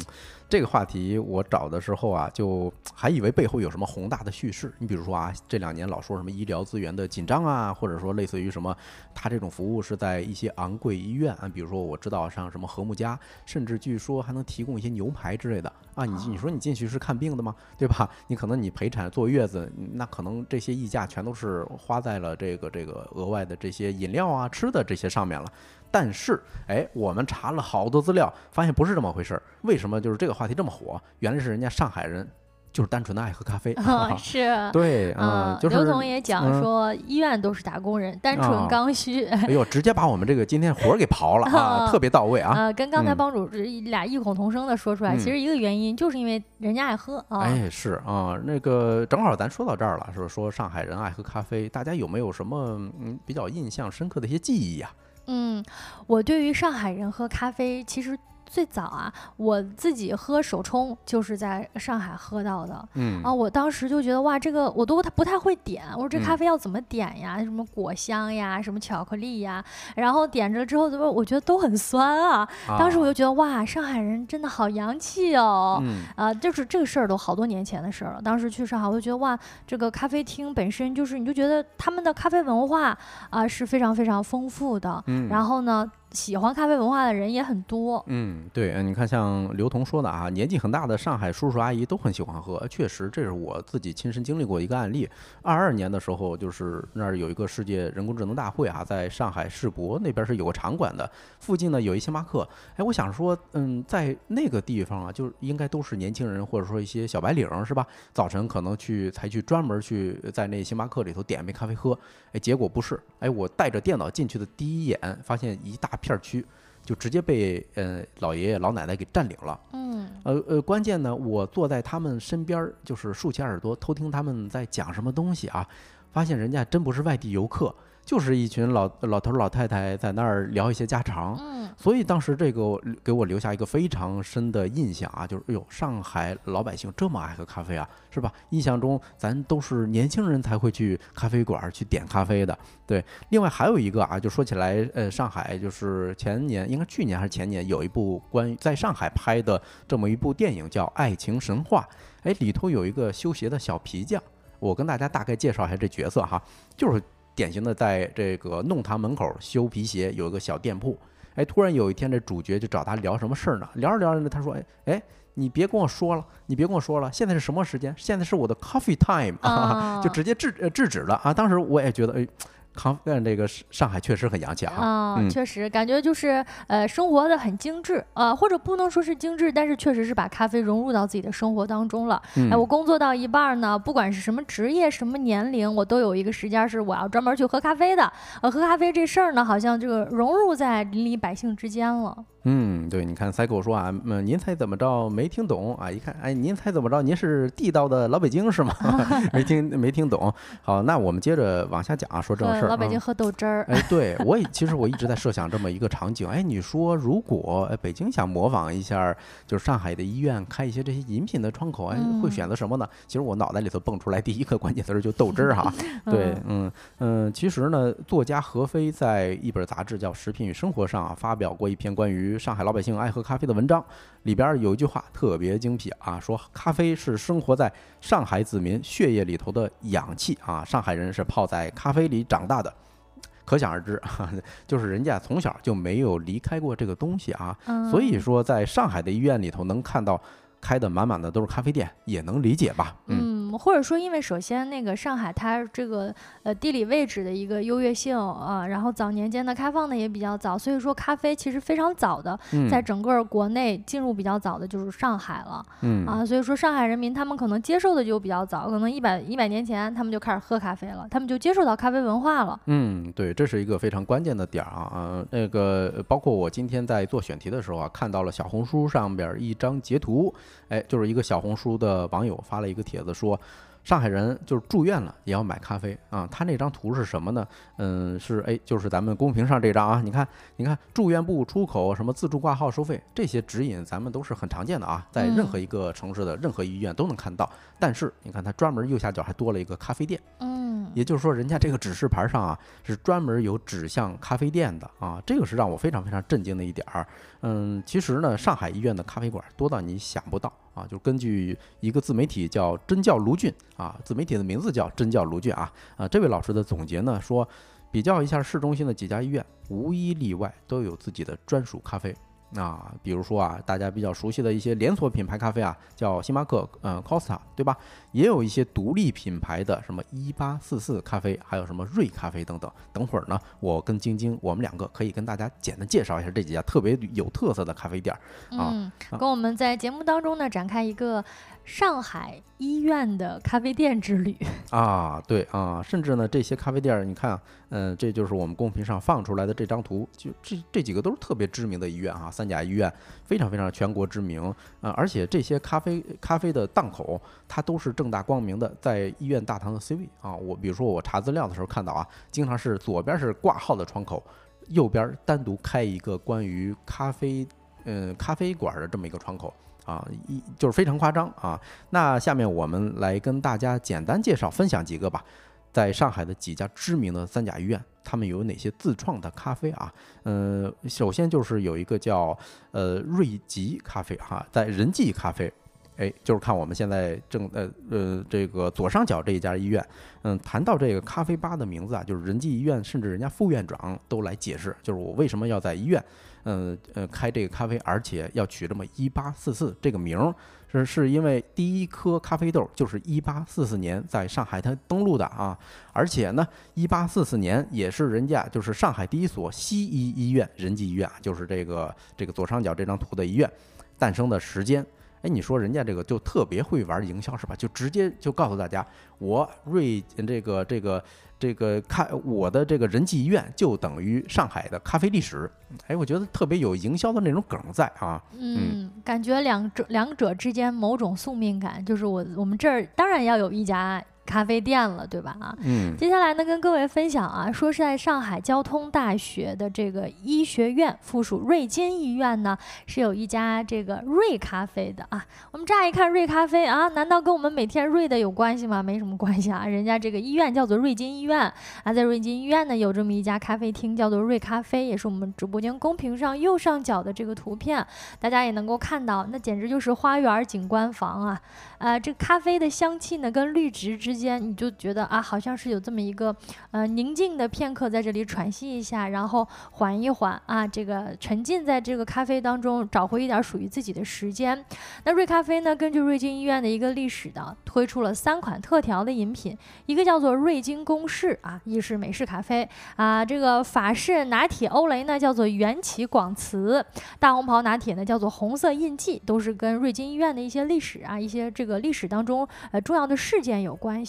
这个话题我找的时候啊，就还以为背后有什么宏大的叙事。你比如说啊，这两年老说什么医疗资源的紧张啊，或者说类似于什么，他这种服务是在一些昂贵医院啊，比如说我知道像什么和睦家，甚至据说还能提供一些牛排之类的啊。你你说你进去是看病的吗？对吧？你可能你陪产坐月子，那可能这些溢价全都是花在了这个这个额外的这些饮料啊、吃的这些上面了。但是，哎，我们查了好多资料，发现不是这么回事儿。为什么就是这个话题这么火？原来是人家上海人就是单纯的爱喝咖啡。是，对，嗯，就是刘总也讲说，医院都是打工人，单纯刚需。哎呦，直接把我们这个今天活儿给刨了 啊，特别到位啊。呃，跟刚才帮主俩异口同声的说出来，其实一个原因就是因为人家爱喝啊。哎，是啊，那个正好咱说到这儿了，是说上海人爱喝咖啡，大家有没有什么嗯比较印象深刻的一些记忆呀？嗯，我对于上海人喝咖啡，其实。最早啊，我自己喝手冲就是在上海喝到的。嗯啊，我当时就觉得哇，这个我都不太会点。我说这咖啡要怎么点呀？什么果香呀，什么巧克力呀？然后点着之后怎么？我觉得都很酸啊。当时我就觉得哇，上海人真的好洋气哦。嗯啊，就是这个事儿都好多年前的事儿了。当时去上海，我就觉得哇，这个咖啡厅本身就是你就觉得他们的咖啡文化啊是非常非常丰富的。嗯，然后呢？喜欢咖啡文化的人也很多。嗯，对，你看像刘同说的啊，年纪很大的上海叔叔阿姨都很喜欢喝。确实，这是我自己亲身经历过一个案例。二二年的时候，就是那儿有一个世界人工智能大会啊，在上海世博那边是有个场馆的，附近呢有一星巴克。哎，我想说，嗯，在那个地方啊，就应该都是年轻人或者说一些小白领是吧？早晨可能去才去专门去在那星巴克里头点杯咖啡喝。哎，结果不是，哎，我带着电脑进去的第一眼，发现一大。片区就直接被呃老爷爷老奶奶给占领了。嗯，呃呃，关键呢，我坐在他们身边，就是竖起耳朵偷听他们在讲什么东西啊，发现人家真不是外地游客。就是一群老老头老太太在那儿聊一些家常，嗯，所以当时这个给我留下一个非常深的印象啊，就是哎呦，上海老百姓这么爱喝咖啡啊，是吧？印象中咱都是年轻人才会去咖啡馆去点咖啡的，对。另外还有一个啊，就说起来，呃，上海就是前年应该去年还是前年有一部关于在上海拍的这么一部电影叫《爱情神话》，哎，里头有一个修鞋的小皮匠，我跟大家大概介绍一下这角色哈，就是。典型的在这个弄堂门口修皮鞋，有一个小店铺。哎，突然有一天，这主角就找他聊什么事儿呢？聊着聊着呢，他说：“哎哎，你别跟我说了，你别跟我说了，现在是什么时间？现在是我的 coffee time 啊！” 就直接制制止了啊！当时我也觉得，哎。康，但这个上海确实很洋气啊！确实感觉就是呃，生活的很精致呃，或者不能说是精致，但是确实是把咖啡融入到自己的生活当中了。哎，我工作到一半呢，不管是什么职业、什么年龄，我都有一个时间是我要专门去喝咖啡的。呃，喝咖啡这事儿呢，好像这个融入在邻里百姓之间了。嗯，对，你看赛狗说啊，嗯，您猜怎么着？没听懂啊？一看，哎，您猜怎么着？您是地道的老北京是吗？没听没听懂。好，那我们接着往下讲啊，说正事儿。老北京喝豆汁儿。哎，对我也其实我一直在设想这么一个场景。哎，你说如果哎北京想模仿一下，就是上海的医院开一些这些饮品的窗口，哎，会选择什么呢？其实我脑袋里头蹦出来第一个关键词就豆汁儿哈。对，嗯嗯，其实呢，作家何飞在一本杂志叫《食品与生活》上啊发表过一篇关于。上海老百姓爱喝咖啡的文章里边有一句话特别精辟啊，说咖啡是生活在上海子民血液里头的氧气啊，上海人是泡在咖啡里长大的，可想而知，就是人家从小就没有离开过这个东西啊，所以说在上海的医院里头能看到。开的满满的都是咖啡店，也能理解吧？嗯，或者说，因为首先那个上海它这个呃地理位置的一个优越性啊，然后早年间的开放的也比较早，所以说咖啡其实非常早的，在整个国内进入比较早的就是上海了。嗯啊，所以说上海人民他们可能接受的就比较早，可能一百一百年前他们就开始喝咖啡了，他们就接受到咖啡文化了。嗯，对，这是一个非常关键的点儿啊。嗯，那个包括我今天在做选题的时候啊，看到了小红书上边一张截图。哎，就是一个小红书的网友发了一个帖子说，上海人就是住院了也要买咖啡啊。他那张图是什么呢？嗯，是哎，就是咱们公屏上这张啊。你看，你看住院部出口什么自助挂号收费这些指引，咱们都是很常见的啊，在任何一个城市的任何医院都能看到。但是你看，它专门右下角还多了一个咖啡店。嗯，也就是说，人家这个指示牌上啊是专门有指向咖啡店的啊，这个是让我非常非常震惊的一点儿。嗯，其实呢，上海医院的咖啡馆多到你想不到。啊，就根据一个自媒体叫真叫卢俊啊，自媒体的名字叫真叫卢俊啊啊，这位老师的总结呢说，比较一下市中心的几家医院，无一例外都有自己的专属咖啡。啊，比如说啊，大家比较熟悉的一些连锁品牌咖啡啊，叫星巴克，嗯，Costa，对吧？也有一些独立品牌的，什么一八四四咖啡，还有什么瑞咖啡等等。等会儿呢，我跟晶晶，我们两个可以跟大家简单介绍一下这几家特别有特色的咖啡店啊。嗯，跟我们在节目当中呢展开一个。上海医院的咖啡店之旅 啊，对啊，甚至呢，这些咖啡店，你看，嗯，这就是我们公屏上放出来的这张图，就这这几个都是特别知名的医院啊，三甲医院非常非常全国知名啊，而且这些咖啡咖啡的档口，它都是正大光明的，在医院大堂的 C 位啊。我比如说我查资料的时候看到啊，经常是左边是挂号的窗口，右边单独开一个关于咖啡嗯咖啡馆的这么一个窗口。啊，一就是非常夸张啊！那下面我们来跟大家简单介绍、分享几个吧，在上海的几家知名的三甲医院，他们有哪些自创的咖啡啊？嗯，首先就是有一个叫呃瑞吉咖啡哈，在仁济咖啡，哎，就是看我们现在正呃呃这个左上角这一家医院，嗯，谈到这个咖啡吧的名字啊，就是仁济医院，甚至人家副院长都来解释，就是我为什么要在医院。嗯呃，开这个咖啡，而且要取这么一八四四这个名儿，是是因为第一颗咖啡豆就是一八四四年在上海滩登陆的啊，而且呢，一八四四年也是人家就是上海第一所西医医院仁济医院，就是这个这个左上角这张图的医院诞生的时间。哎，你说人家这个就特别会玩营销是吧？就直接就告诉大家，我瑞这个这个。这个咖，我的这个人际医院就等于上海的咖啡历史。哎，我觉得特别有营销的那种梗在啊。嗯，感觉两者两者之间某种宿命感，就是我我们这儿当然要有一家。咖啡店了，对吧？啊，嗯，接下来呢，跟各位分享啊，说是在上海交通大学的这个医学院附属瑞金医院呢，是有一家这个瑞咖啡的啊。我们乍一看瑞咖啡啊，难道跟我们每天瑞的有关系吗？没什么关系啊，人家这个医院叫做瑞金医院啊，在瑞金医院呢有这么一家咖啡厅，叫做瑞咖啡，也是我们直播间公屏上右上角的这个图片，大家也能够看到，那简直就是花园景观房啊。啊，这咖啡的香气呢，跟绿植之间，你就觉得啊，好像是有这么一个呃宁静的片刻，在这里喘息一下，然后缓一缓啊，这个沉浸在这个咖啡当中，找回一点属于自己的时间。那瑞咖啡呢，根据瑞金医院的一个历史的，推出了三款特调的饮品，一个叫做瑞金公式啊，意式美式咖啡啊，这个法式拿铁欧蕾呢叫做缘起广慈，大红袍拿铁呢叫做红色印记，都是跟瑞金医院的一些历史啊，一些这。个历史当中，呃，重要的事件有关，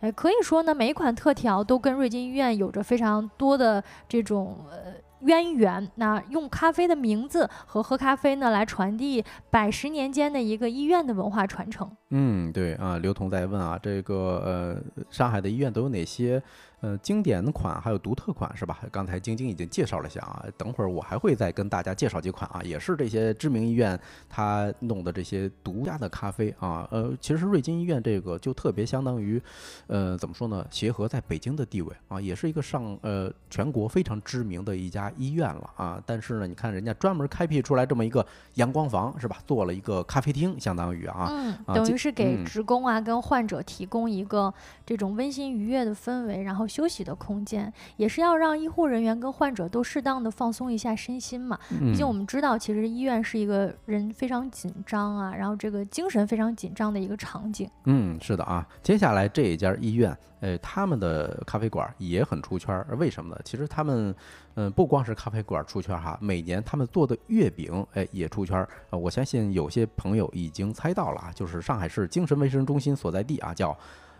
呃，可以说呢，每一款特调都跟瑞金医院有着非常多的这种呃渊源。那用咖啡的名字和喝咖啡呢，来传递百十年间的一个医院的文化传承。嗯，对啊，刘同在问啊，这个呃，上海的医院都有哪些？呃，经典款还有独特款是吧？刚才晶晶已经介绍了一下啊，等会儿我还会再跟大家介绍几款啊，也是这些知名医院他弄的这些独家的咖啡啊。呃，其实瑞金医院这个就特别相当于，呃，怎么说呢？协和在北京的地位啊，也是一个上呃全国非常知名的一家医院了啊。但是呢，你看人家专门开辟出来这么一个阳光房是吧？做了一个咖啡厅，相当于啊，嗯，等于是给职工啊跟患者提供一个这种温馨愉悦的氛围，然后。休息的空间也是要让医护人员跟患者都适当的放松一下身心嘛。毕竟我们知道，其实医院是一个人非常紧张啊，然后这个精神非常紧张的一个场景。嗯，是的啊。接下来这一家医院，呃，他们的咖啡馆也很出圈。为什么呢？其实他们，嗯，不光是咖啡馆出圈哈，每年他们做的月饼，哎，也出圈。呃，我相信有些朋友已经猜到了啊，就是上海市精神卫生中心所在地啊，叫。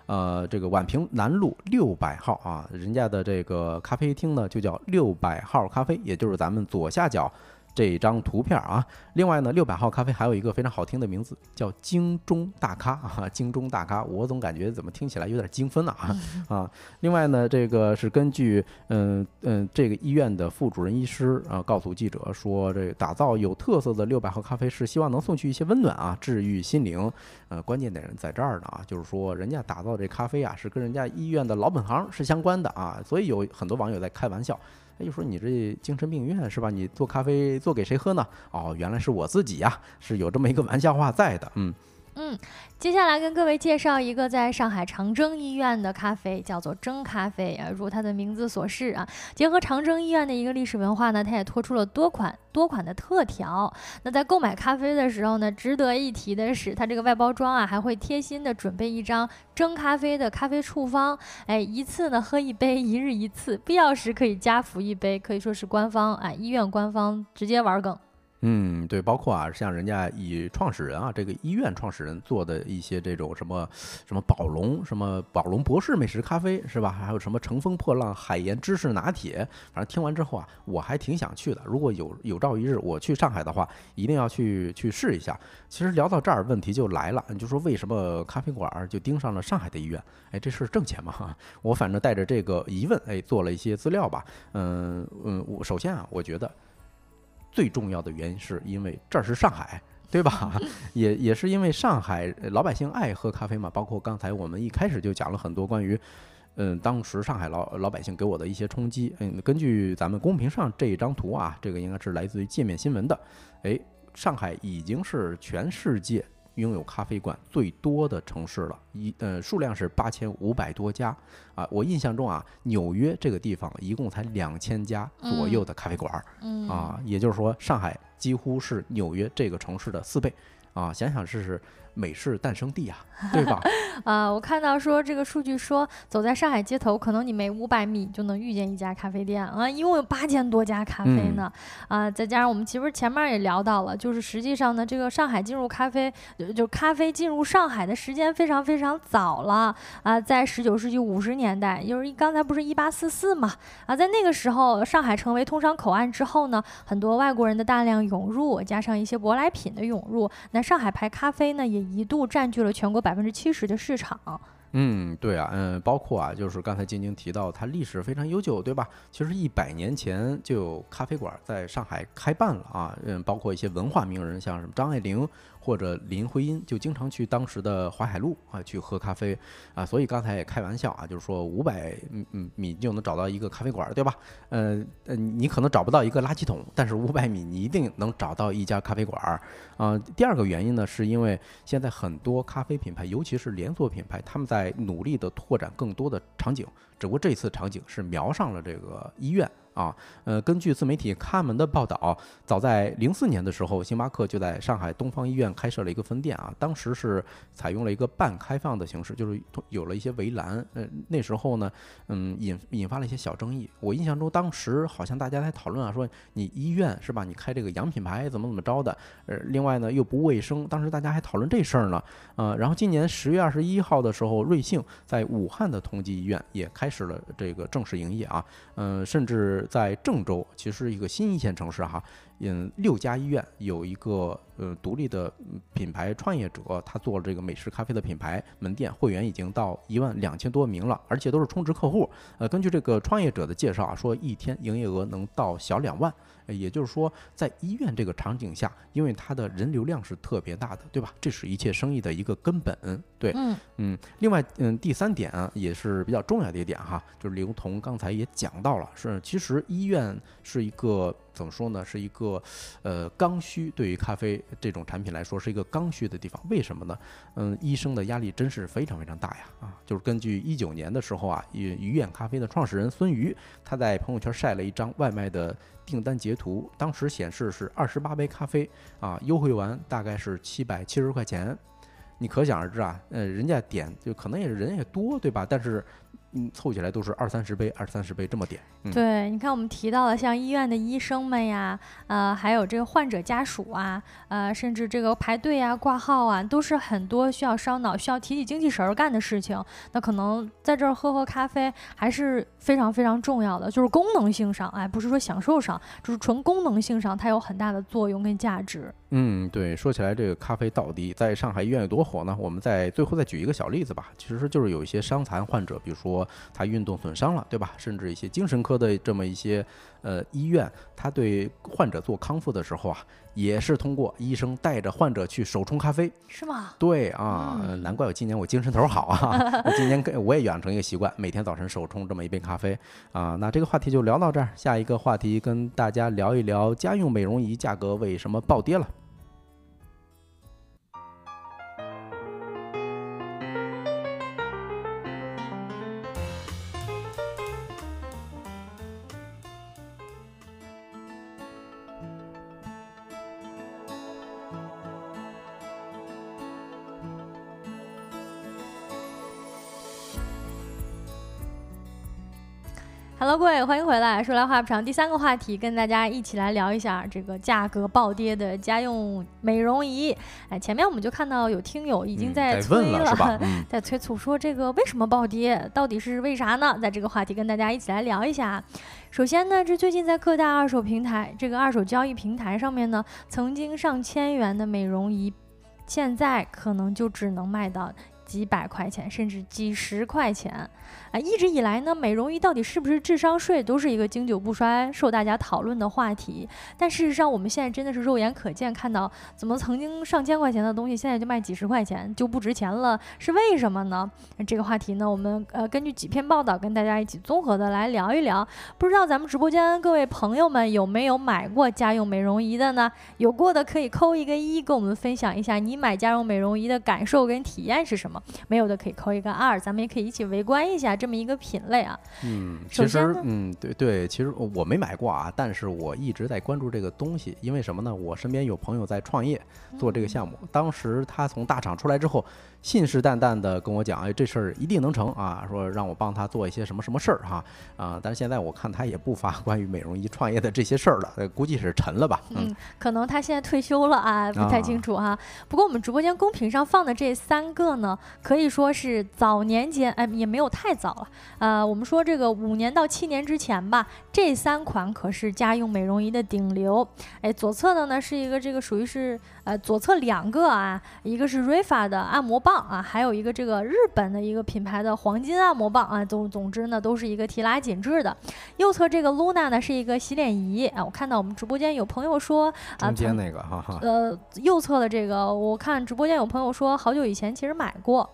呃，这个宛平南路六百号啊，人家的这个咖啡厅呢就叫六百号咖啡，也就是咱们左下角这张图片啊。另外呢，六百号咖啡还有一个非常好听的名字，叫京中大咖 啊，京中大咖，我总感觉怎么听起来有点精分啊 啊。另外呢，这个是根据嗯嗯这个医院的副主任医师啊告诉记者说，这打造有特色的六百号咖啡是希望能送去一些温暖啊，治愈心灵。呃，关键点在这儿呢啊，就是说人家打造这咖啡啊是跟人家医院的老本行是相关的啊，所以有很多网友在开玩笑。他就说你这精神病院是吧？你做咖啡做给谁喝呢？哦，原来是我自己呀，是有这么一个玩笑话在的，嗯。嗯，接下来跟各位介绍一个在上海长征医院的咖啡，叫做蒸咖啡啊，如它的名字所示啊，结合长征医院的一个历史文化呢，它也拖出了多款多款的特调。那在购买咖啡的时候呢，值得一提的是，它这个外包装啊，还会贴心的准备一张蒸咖啡的咖啡处方，哎，一次呢喝一杯，一日一次，必要时可以加服一杯，可以说是官方啊，医院官方直接玩梗。嗯，对，包括啊，像人家以创始人啊，这个医院创始人做的一些这种什么什么宝龙什么宝龙博士美食咖啡是吧？还有什么乘风破浪海盐芝士拿铁，反正听完之后啊，我还挺想去的。如果有有朝一日我去上海的话，一定要去去试一下。其实聊到这儿，问题就来了，你就说为什么咖啡馆就盯上了上海的医院？哎，这事挣钱吗？我反正带着这个疑问，哎，做了一些资料吧。嗯嗯，我首先啊，我觉得。最重要的原因是因为这儿是上海，对吧？也也是因为上海老百姓爱喝咖啡嘛。包括刚才我们一开始就讲了很多关于，嗯，当时上海老老百姓给我的一些冲击。嗯，根据咱们公屏上这一张图啊，这个应该是来自于界面新闻的。哎，上海已经是全世界。拥有咖啡馆最多的城市了，一呃数量是八千五百多家啊。我印象中啊，纽约这个地方一共才两千家左右的咖啡馆儿，啊，也就是说上海几乎是纽约这个城市的四倍啊。想想这是。美式诞生地啊，对吧？啊，我看到说这个数据说，走在上海街头，可能你每五百米就能遇见一家咖啡店啊，一共有八千多家咖啡呢啊，再加上我们其实前面也聊到了，就是实际上呢，这个上海进入咖啡，就咖啡进入上海的时间非常非常早了啊，在十九世纪五十年代，就是刚才不是一八四四嘛啊，在那个时候，上海成为通商口岸之后呢，很多外国人的大量涌入，加上一些舶来品的涌入，那上海牌咖啡呢也。一度占据了全国百分之七十的市场。嗯，对啊，嗯，包括啊，就是刚才晶晶提到，它历史非常悠久，对吧？其实一百年前就有咖啡馆在上海开办了啊，嗯，包括一些文化名人，像什么张爱玲。或者林徽因就经常去当时的淮海路啊去喝咖啡啊，所以刚才也开玩笑啊，就是说五百米米就能找到一个咖啡馆，对吧？呃呃，你可能找不到一个垃圾桶，但是五百米你一定能找到一家咖啡馆啊。第二个原因呢，是因为现在很多咖啡品牌，尤其是连锁品牌，他们在努力的拓展更多的场景，只不过这次场景是瞄上了这个医院。啊，呃，根据自媒体看门的报道，早在零四年的时候，星巴克就在上海东方医院开设了一个分店啊。当时是采用了一个半开放的形式，就是有了一些围栏。呃，那时候呢，嗯，引引发了一些小争议。我印象中，当时好像大家在讨论啊，说你医院是吧？你开这个洋品牌怎么怎么着的？呃，另外呢又不卫生。当时大家还讨论这事儿呢。呃，然后今年十月二十一号的时候，瑞幸在武汉的同济医院也开始了这个正式营业啊。嗯，甚至。在郑州，其实一个新一线城市哈，嗯，六家医院有一个呃独立的品牌创业者，他做了这个美式咖啡的品牌门店，会员已经到一万两千多名了，而且都是充值客户。呃，根据这个创业者的介绍啊，说一天营业额能到小两万。也就是说，在医院这个场景下，因为它的人流量是特别大的，对吧？这是一切生意的一个根本，对，嗯嗯。另外，嗯，第三点啊，也是比较重要的一点哈，就是刘同刚才也讲到了，是其实医院是一个。怎么说呢？是一个，呃，刚需。对于咖啡这种产品来说，是一个刚需的地方。为什么呢？嗯，医生的压力真是非常非常大呀！啊，就是根据一九年的时候啊，鱼鱼眼咖啡的创始人孙瑜，他在朋友圈晒了一张外卖的订单截图，当时显示是二十八杯咖啡啊，优惠完大概是七百七十块钱。你可想而知啊，呃，人家点就可能也是人也多，对吧？但是嗯，凑起来都是二三十杯、二三十杯这么点。对，你看我们提到了像医院的医生们呀，呃，还有这个患者家属啊，呃，甚至这个排队啊、挂号啊，都是很多需要烧脑、需要提起精气神儿干的事情。那可能在这儿喝喝咖啡还是非常非常重要的，就是功能性上，哎，不是说享受上，就是纯功能性上，它有很大的作用跟价值。嗯，对，说起来这个咖啡到底在上海医院有多火呢？我们在最后再举一个小例子吧，其实就是有一些伤残患者，比如说他运动损伤了，对吧？甚至一些精神科的这么一些呃医院，他对患者做康复的时候啊，也是通过医生带着患者去手冲咖啡，是吗？对啊，难怪我今年我精神头好啊！我今年跟我也养成一个习惯，每天早晨手冲这么一杯咖啡啊。那这个话题就聊到这儿，下一个话题跟大家聊一聊家用美容仪价格为什么暴跌了。Hello，各位，欢迎回来。说来话不长，第三个话题跟大家一起来聊一下这个价格暴跌的家用美容仪。哎，前面我们就看到有听友已经在催了，在催促说这个为什么暴跌，到底是为啥呢？在这个话题跟大家一起来聊一下。首先呢，这最近在各大二手平台，这个二手交易平台上面呢，曾经上千元的美容仪，现在可能就只能卖到。几百块钱，甚至几十块钱，啊，一直以来呢，美容仪到底是不是智商税，都是一个经久不衰、受大家讨论的话题。但事实上，我们现在真的是肉眼可见看到，怎么曾经上千块钱的东西，现在就卖几十块钱，就不值钱了，是为什么呢？这个话题呢，我们呃根据几篇报道跟大家一起综合的来聊一聊。不知道咱们直播间各位朋友们有没有买过家用美容仪的呢？有过的可以扣一个一，跟我们分享一下你买家用美容仪的感受跟体验是什么。没有的可以扣一个二，咱们也可以一起围观一下这么一个品类啊。嗯，其实嗯，对对，其实我没买过啊，但是我一直在关注这个东西，因为什么呢？我身边有朋友在创业做这个项目，当时他从大厂出来之后。信誓旦旦的跟我讲，哎，这事儿一定能成啊！说让我帮他做一些什么什么事儿哈啊！但是现在我看他也不发关于美容仪创业的这些事儿了，估计是沉了吧？嗯，可能他现在退休了啊，不太清楚哈。不过我们直播间公屏上放的这三个呢，可以说是早年间，哎，也没有太早了。呃，我们说这个五年到七年之前吧，这三款可是家用美容仪的顶流。哎，左侧的呢是一个这个属于是。呃，左侧两个啊，一个是 Rifa 的按摩棒啊，还有一个这个日本的一个品牌的黄金按摩棒啊。总总之呢，都是一个提拉紧致的。右侧这个 Luna 呢是一个洗脸仪啊。我看到我们直播间有朋友说，中间那个哈哈。呃，右侧的这个，我看直播间有朋友说，好久以前其实买过。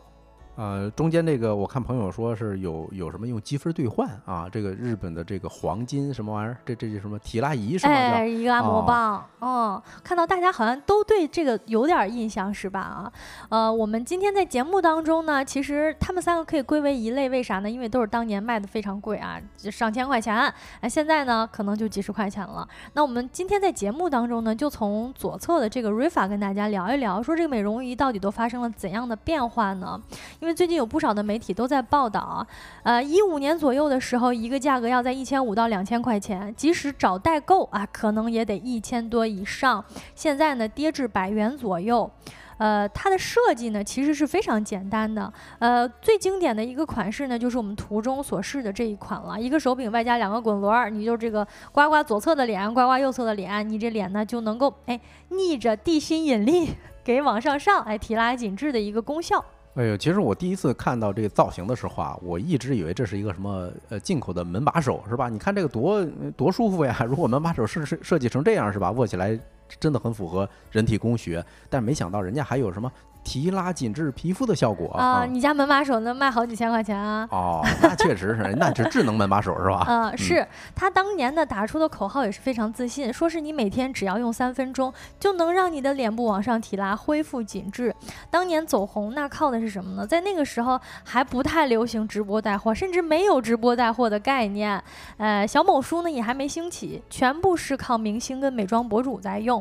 呃，中间这个我看朋友说是有有什么用积分兑换啊？这个日本的这个黄金什么玩意儿？这这是什么提拉仪是吗？哎，一个按摩棒。哦，看到大家好像都对这个有点印象是吧？啊，呃，我们今天在节目当中呢，其实他们三个可以归为一类，为啥呢？因为都是当年卖的非常贵啊，上千块钱。哎，现在呢可能就几十块钱了。那我们今天在节目当中呢，就从左侧的这个 Rifa 跟大家聊一聊，说这个美容仪到底都发生了怎样的变化呢？因为最近有不少的媒体都在报道啊，呃，一五年左右的时候，一个价格要在一千五到两千块钱，即使找代购啊，可能也得一千多以上。现在呢，跌至百元左右。呃，它的设计呢，其实是非常简单的。呃，最经典的一个款式呢，就是我们图中所示的这一款了，一个手柄外加两个滚轮，你就这个刮刮左侧的脸，刮刮右侧的脸，你这脸呢就能够哎逆着地心引力 给往上上，哎提拉紧致的一个功效。哎呦，其实我第一次看到这个造型的时候啊，我一直以为这是一个什么呃进口的门把手是吧？你看这个多多舒服呀！如果门把手设设设计成这样是吧？握起来真的很符合人体工学，但没想到人家还有什么。提拉紧致皮肤的效果啊！你家门把手能卖好几千块钱啊？哦，那确实是，那是智能门把手是吧？嗯，是他当年的打出的口号也是非常自信，说是你每天只要用三分钟就能让你的脸部往上提拉，恢复紧致。当年走红那靠的是什么呢？在那个时候还不太流行直播带货，甚至没有直播带货的概念。呃，小某书呢也还没兴起，全部是靠明星跟美妆博主在用。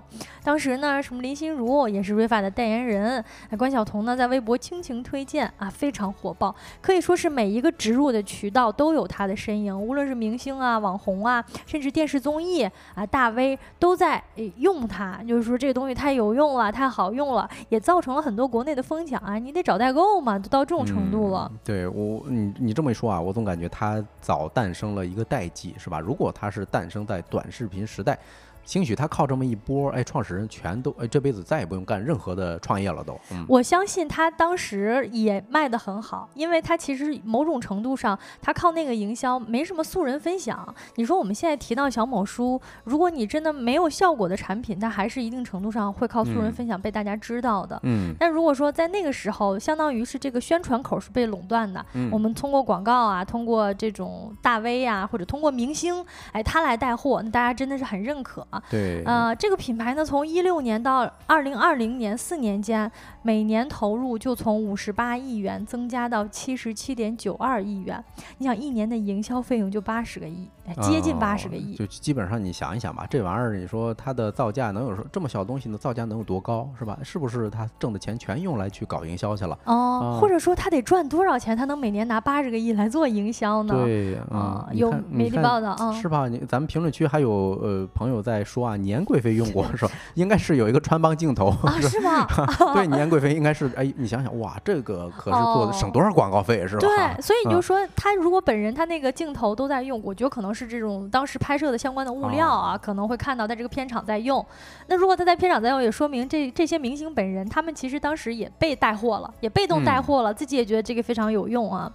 当时呢，什么林心如也是瑞法的代言人，关晓彤呢在微博倾情推荐啊，非常火爆，可以说是每一个植入的渠道都有它的身影，无论是明星啊、网红啊，甚至电视综艺啊、大 V 都在用它，就是说这个东西太有用了，太好用了，也造成了很多国内的疯抢啊，你得找代购嘛，都到这种程度了。对我，你你这么一说啊，我总感觉它早诞生了一个代际，是吧？如果它是诞生在短视频时代。兴许他靠这么一波，哎，创始人全都哎，这辈子再也不用干任何的创业了，都。我相信他当时也卖得很好，因为他其实某种程度上，他靠那个营销没什么素人分享。你说我们现在提到小某书，如果你真的没有效果的产品，它还是一定程度上会靠素人分享被大家知道的。嗯。但如果说在那个时候，相当于是这个宣传口是被垄断的，我们通过广告啊，通过这种大 V 啊，或者通过明星，哎，他来带货，那大家真的是很认可。对，呃，这个品牌呢，从一六年到二零二零年四年间，每年投入就从五十八亿元增加到七十七点九二亿元。你想，一年的营销费用就八十个亿，接近八十个亿。就基本上你想一想吧，这玩意儿你说它的造价能有说这么小东西的造价能有多高，是吧？是不是他挣的钱全用来去搞营销去了？哦，或者说他得赚多少钱，他能每年拿八十个亿来做营销呢？对，啊，有媒体报道啊，是吧？你咱们评论区还有呃朋友在。说啊，年贵妃用过是吧？应该是有一个穿帮镜头啊，是吗？对，年贵妃应该是哎，你想想哇，这个可是做的省多少广告费是吧？对，所以你就说他如果本人他那个镜头都在用，我觉得可能是这种当时拍摄的相关的物料啊，可能会看到在这个片场在用。那如果他在片场在用，也说明这这些明星本人他们其实当时也被带货了，也被动带货了，自己也觉得这个非常有用啊。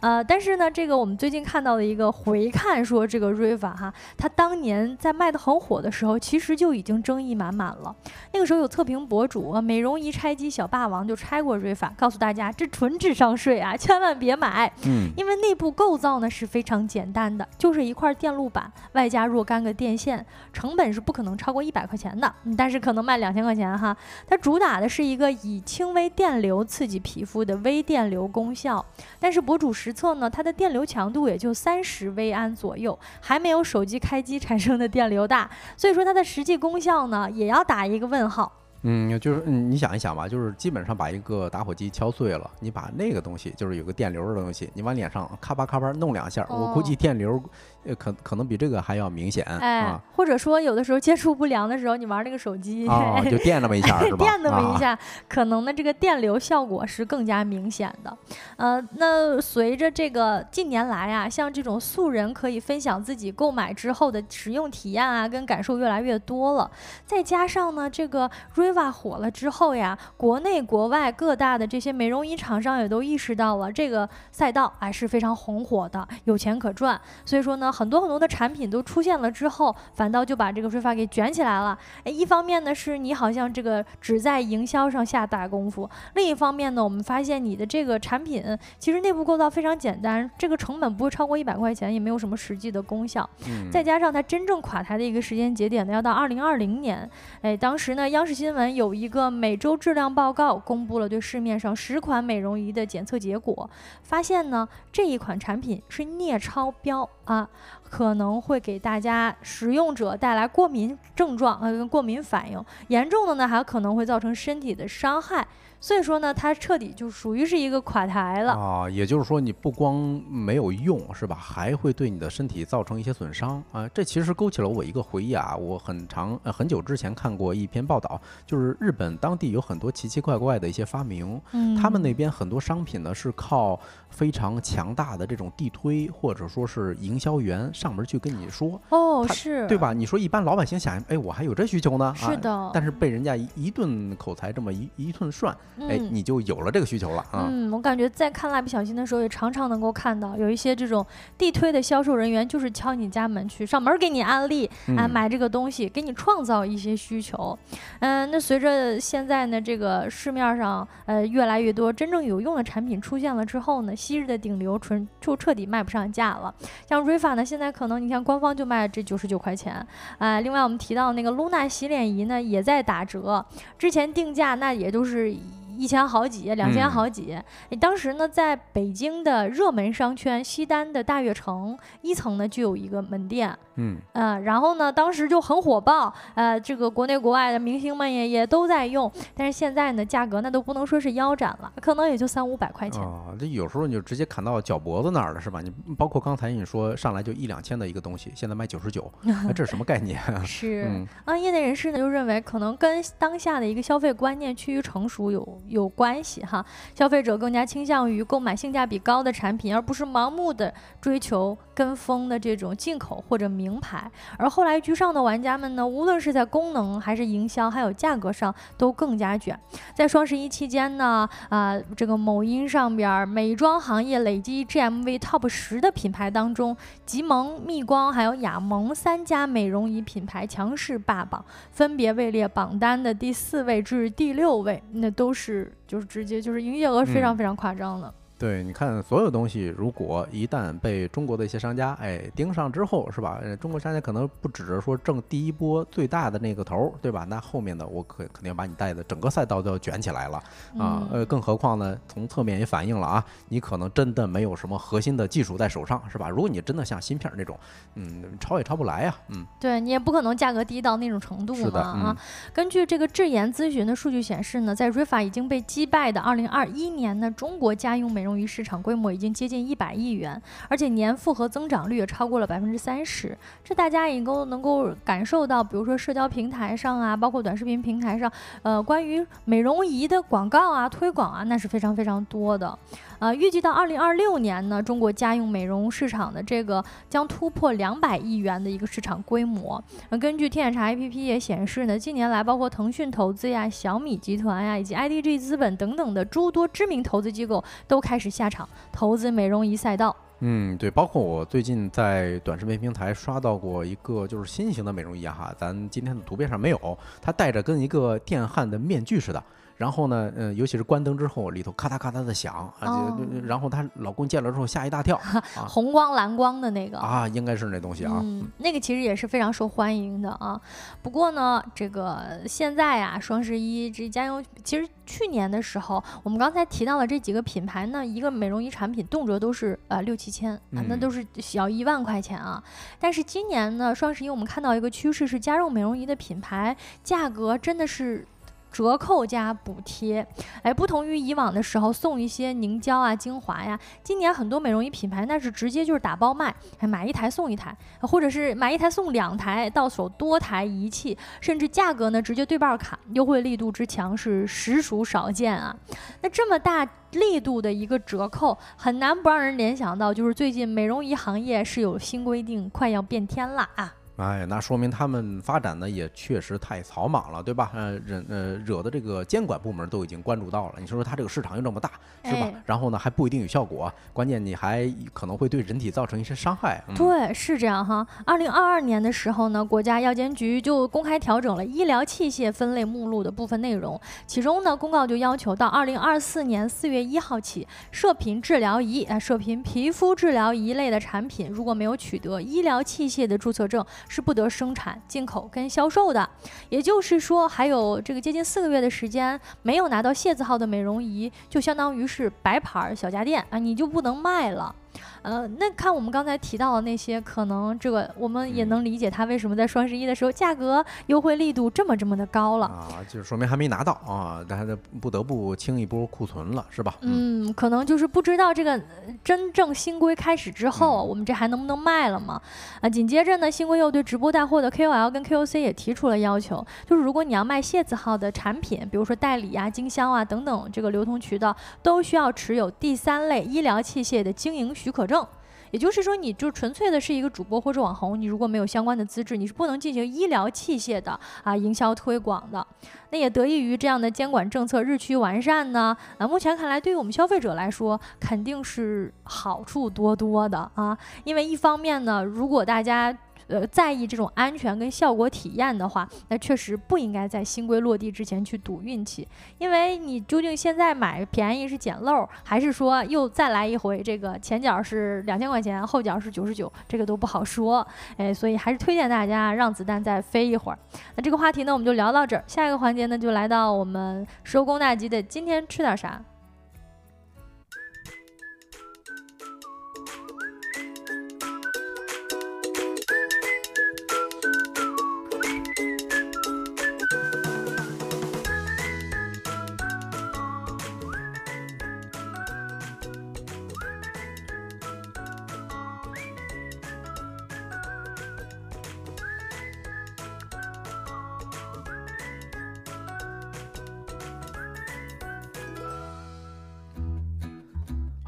呃，但是呢，这个我们最近看到的一个回看说，这个瑞法哈，它当年在卖的很火的时候，其实就已经争议满满了。那个时候有测评博主啊，美容仪拆机小霸王就拆过瑞法，告诉大家这纯智商税啊，千万别买。嗯，因为内部构造呢是非常简单的，就是一块电路板外加若干个电线，成本是不可能超过一百块钱的，但是可能卖两千块钱哈。它主打的是一个以轻微电流刺激皮肤的微电流功效，但是博主是。实测呢，它的电流强度也就三十微安左右，还没有手机开机产生的电流大，所以说它的实际功效呢，也要打一个问号。嗯，就是你想一想吧，就是基本上把一个打火机敲碎了，你把那个东西，就是有个电流的东西，你往脸上咔吧咔吧弄两下，我估计电流，呃，可可能比这个还要明显。哎，或者说有的时候接触不良的时候，你玩那个手机，就电那么一下，是吧？电那么一下，可能的这个电流效果是更加明显的。呃，那随着这个近年来啊，像这种素人可以分享自己购买之后的使用体验啊，跟感受越来越多了，再加上呢，这个瑞。瑞火了之后呀，国内国外各大的这些美容仪厂商也都意识到了这个赛道哎是非常红火的，有钱可赚。所以说呢，很多很多的产品都出现了之后，反倒就把这个税法给卷起来了。哎，一方面呢是你好像这个只在营销上下大功夫，另一方面呢，我们发现你的这个产品其实内部构造非常简单，这个成本不会超过一百块钱，也没有什么实际的功效。再加上它真正垮台的一个时间节点呢，要到二零二零年。哎，当时呢，央视新闻。有一个每周质量报告公布了对市面上十款美容仪的检测结果，发现呢这一款产品是镍超标啊，可能会给大家使用者带来过敏症状呃过敏反应，严重的呢还可能会造成身体的伤害。所以说呢，它彻底就属于是一个垮台了啊！也就是说，你不光没有用，是吧？还会对你的身体造成一些损伤啊！这其实勾起了我一个回忆啊！我很长呃很久之前看过一篇报道，就是日本当地有很多奇奇怪怪的一些发明，嗯，他们那边很多商品呢是靠非常强大的这种地推或者说是营销员上门去跟你说哦，是对吧？你说一般老百姓想，哎，我还有这需求呢，是的，但是被人家一一顿口才这么一一顿涮。哎，你就有了这个需求了啊！嗯，我感觉在看蜡笔小新的时候，也常常能够看到有一些这种地推的销售人员，就是敲你家门去上门给你安利啊，买这个东西，给你创造一些需求。嗯，那随着现在呢，这个市面上呃越来越多真正有用的产品出现了之后呢，昔日的顶流纯就彻底卖不上价了。像瑞法呢，现在可能你看官方就卖这九十九块钱哎。另外我们提到那个露娜洗脸仪呢，也在打折，之前定价那也就是。一千好几、两千嗯好几。当时呢，在北京的热门商圈西单的大悦城一层呢就有一个门店，嗯，呃，然后呢，当时就很火爆，呃，这个国内国外的明星们也也都在用，但是现在呢，价格那都不能说是腰斩了，可能也就三五百块钱。哦，这有时候你就直接砍到脚脖子那儿了，是吧？你包括刚才你说上来就一两千的一个东西，现在卖九十九，那这是什么概念啊？是，嗯啊，业内人士呢就认为，可能跟当下的一个消费观念趋于成熟有有关系哈。消费者更加倾向于购买性价比高的产品，而不是盲目的追求跟风的这种进口或者名牌。而后来居上的玩家们呢，无论是在功能还是营销，还有价格上，都更加卷。在双十一期间呢，啊、这个某音上边儿美妆行业累计 GMV top 十的品牌当中，吉萌、蜜光还有雅萌三家美容仪品牌强势霸榜，分别位列榜单的第四位至第六位，那都是就是直接就是营业额非常嗯非常夸张的。对，你看所有东西，如果一旦被中国的一些商家哎盯上之后，是吧？呃，中国商家可能不指着说挣第一波最大的那个头儿，对吧？那后面的我可肯定把你带的整个赛道都要卷起来了啊。嗯呃，更何况呢，从侧面也反映了啊，你可能真的没有什么核心的技术在手上，是吧？如果你真的像芯片儿那种，嗯，超也超不来呀、嗯，对你也不可能价格低到那种程度嘛是的啊嗯。根据这个智研咨询的数据显示呢，在 Rifa 已经被击败的2021年呢，中国家用美容仪市场规模已经接近一百亿元，而且年复合增长率也超过了百分之三十。这大家也够能够感受到，比如说社交平台上啊，包括短视频平台上，呃，关于美容仪的广告啊、推广啊，那是非常非常多的。呃，预计到2026年呢，中国家用美容市场的这个将突破两百亿元的一个市场规模。呃，根据天眼查 APP 也显示呢，近年来包括腾讯投资呀、小米集团呀，以及 IDG 资本等等的诸多知名投资机构都开始下场投资美容仪赛道。嗯，对，包括我最近在短视频平台刷到过一个就是新型的美容仪哈，咱今天的图片上没有，它戴着跟一个电焊的面具似的。然后呢，嗯，尤其是关灯之后，里头咔嗒咔嗒的响，啊，哦就然后她老公见了之后吓一大跳啊红光蓝光的那个啊，应该是那东西啊，嗯，那个其实也是非常受欢迎的啊。不过呢，这个现在啊，双十一这家用，其实去年的时候，我们刚才提到了这几个品牌呢，一个美容仪产品动辄都是呃六七千啊，那嗯都是小一万块钱啊。但是今年呢，双十一我们看到一个趋势是，家用美容仪的品牌价格真的是。折扣加补贴，哎，不同于以往的时候送一些凝胶啊、精华呀，今年很多美容仪品牌那是直接就是打包卖，哎，买一台送一台，或者是买一台送两台，到手多台仪器，甚至价格呢直接对半砍，优惠力度之强是实属少见啊。那这么大力度的一个折扣，很难不让人联想到，就是最近美容仪行业是有新规定，快要变天了啊。哎，那说明他们发展的也确实太草莽了，对吧？呃，惹呃惹的这个监管部门都已经关注到了。你说说它这个市场又这么大，是吧？哎然后呢还不一定有效果，关键你还可能会对人体造成一些伤害。嗯、对，是这样哈。二零二二年的时候呢，国家药监局就公开调整了医疗器械分类目录的部分内容，其中呢，公告就要求到二零二四年四月一号起，射频治疗仪啊、射频皮肤治疗仪类的产品，如果没有取得医疗器械的注册证，是不得生产、进口跟销售的。也就是说，还有这个接近四个月的时间，没有拿到械字号的美容仪，就相当于是白牌儿小家电啊，你就不能卖了。呃，那看我们刚才提到的那些，可能这个我们也嗯能理解它为什么在双十一的时候价格优惠力度这么这么的高了。啊，就是说明还没拿到啊，大家不得不清一波库存了，是吧？嗯，可能就是不知道这个呃真正新规开始之后，嗯我们这还能不能卖了嘛？啊，紧接着呢，新规又对直播带货的 KOL 跟 KOC 也提出了要求，就是如果你要卖械字号的产品，比如说代理啊、经销啊等等，这个流通渠道都需要持有第三类医疗器械的经营许可证。也就是说，你就纯粹的是一个主播或者网红，你如果没有相关的资质，你是不能进行医疗器械的啊营销推广的。那也得益于这样的监管政策日趋完善呢，啊，目前看来对于我们消费者来说肯定是好处多多的啊。因为一方面呢，如果大家呃在意这种安全跟效果体验的话，那确实不应该在新规落地之前去赌运气，因为你究竟现在买便宜是捡漏，还是说又再来一回这个前脚是两千块钱，后脚是九十九，这个都不好说。哎，所以还是推荐大家让子弹再飞一会儿。那这个话题呢，我们就聊到这儿。下一个环节呢，就来到我们收工大吉的今天吃点啥。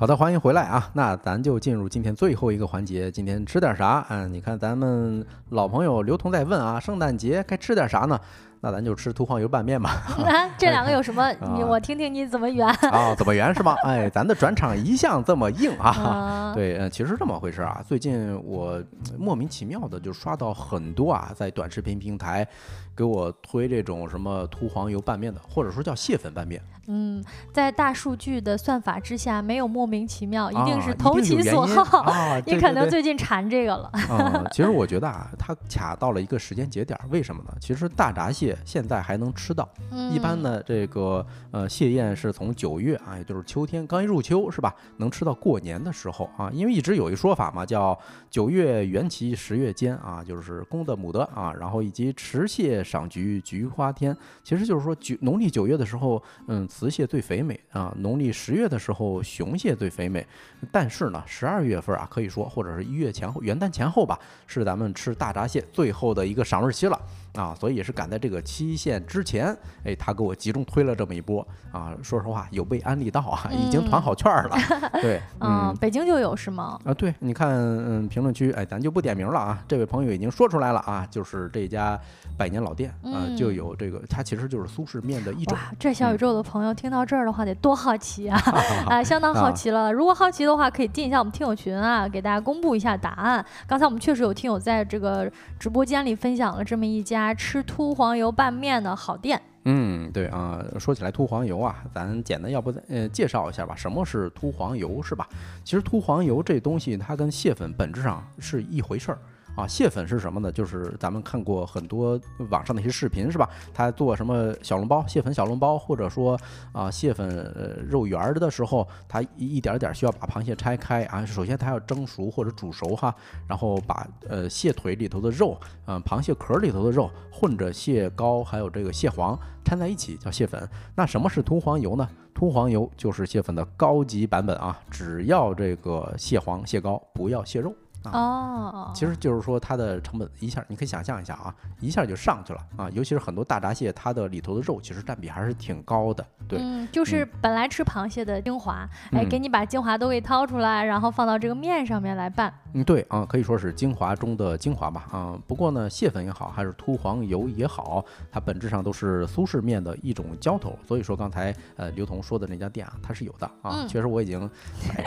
好的，欢迎回来啊！那咱就进入今天最后一个环节，今天吃点啥？嗯，你看咱们老朋友刘同在问啊，圣诞节该吃点啥呢？那咱就吃涂黄油拌面吧。这两个有什么？你我听听你怎么圆啊？怎么圆是吗？哎，咱的转场一向这么硬啊。对，嗯，其实这么回事啊。最近我莫名其妙的就刷到很多啊，在短视频平台给我推这种什么涂黄油拌面的，或者说叫蟹粉拌面。嗯，在大数据的算法之下，没有莫名其妙，一定是投其所好。你可能最近馋这个了。啊，其实我觉得啊，它卡到了一个时间节点，为什么呢？其实大闸蟹现在还能吃到，一般呢，这个呃蟹宴是从九月啊，也就是秋天刚一入秋是吧，能吃到过年的时候啊，因为一直有一说法嘛，叫九月圆耆十月间啊，就是公的母的啊，然后以及池蟹赏菊菊花天，其实就是说九农历九月的时候，嗯。雌蟹最肥美啊，农历十月的时候，雄蟹最肥美。但是呢，十二月份啊，可以说或者是一月前后，元旦前后吧，是咱们吃大闸蟹最后的一个赏味期了。啊，所以也是赶在这个期限之前，哎，他给我集中推了这么一波啊。说实话，有被安利到啊，已经团好券了。对，嗯，北京就有是吗？啊，对，你看，嗯，评论区，哎，咱就不点名了啊。这位朋友已经说出来了啊，就是这家百年老店啊，就有这个，它其实就是苏式面的一种。哇，这小宇宙的朋友听到这儿的话，得多好奇啊！啊，相当好奇了。如果好奇的话，可以进一下我们听友群啊，给大家公布一下答案。刚才我们确实有听友在这个直播间里分享了这么一家。吃秃黄油拌面的好店。嗯，对啊，说起来秃黄油啊，咱简单要不呃介绍一下吧，什么是秃黄油是吧？其实秃黄油这东西它跟蟹粉本质上是一回事儿。啊，蟹粉是什么呢？就是咱们看过很多网上的一些视频，是吧？他做什么小笼包，蟹粉小笼包，或者说啊，蟹粉呃肉圆儿的时候，他一一点点需要把螃蟹拆开啊。首先他要蒸熟或者煮熟哈，然后把呃蟹腿里头的肉，嗯，螃蟹壳里头的肉混着蟹膏还有这个蟹黄掺在一起叫蟹粉。那什么是秃黄油呢？秃黄油就是蟹粉的高级版本啊，只要这个蟹黄蟹膏，不要蟹肉。哦，其实就是说它的成本一下，你可以想象一下啊，一下就上去了啊，尤其是很多大闸蟹，它的里头的肉其实占比还是挺高的。对，嗯，就是本来吃螃蟹的精华，哎，给你把精华都给掏出来，然后放到这个面上面来拌。嗯，对啊，可以说是精华中的精华吧啊。不过呢，蟹粉也好，还是秃黄油也好，它本质上都是苏式面的一种浇头。所以说刚才呃刘同说的那家店啊，它是有的啊。确实我已经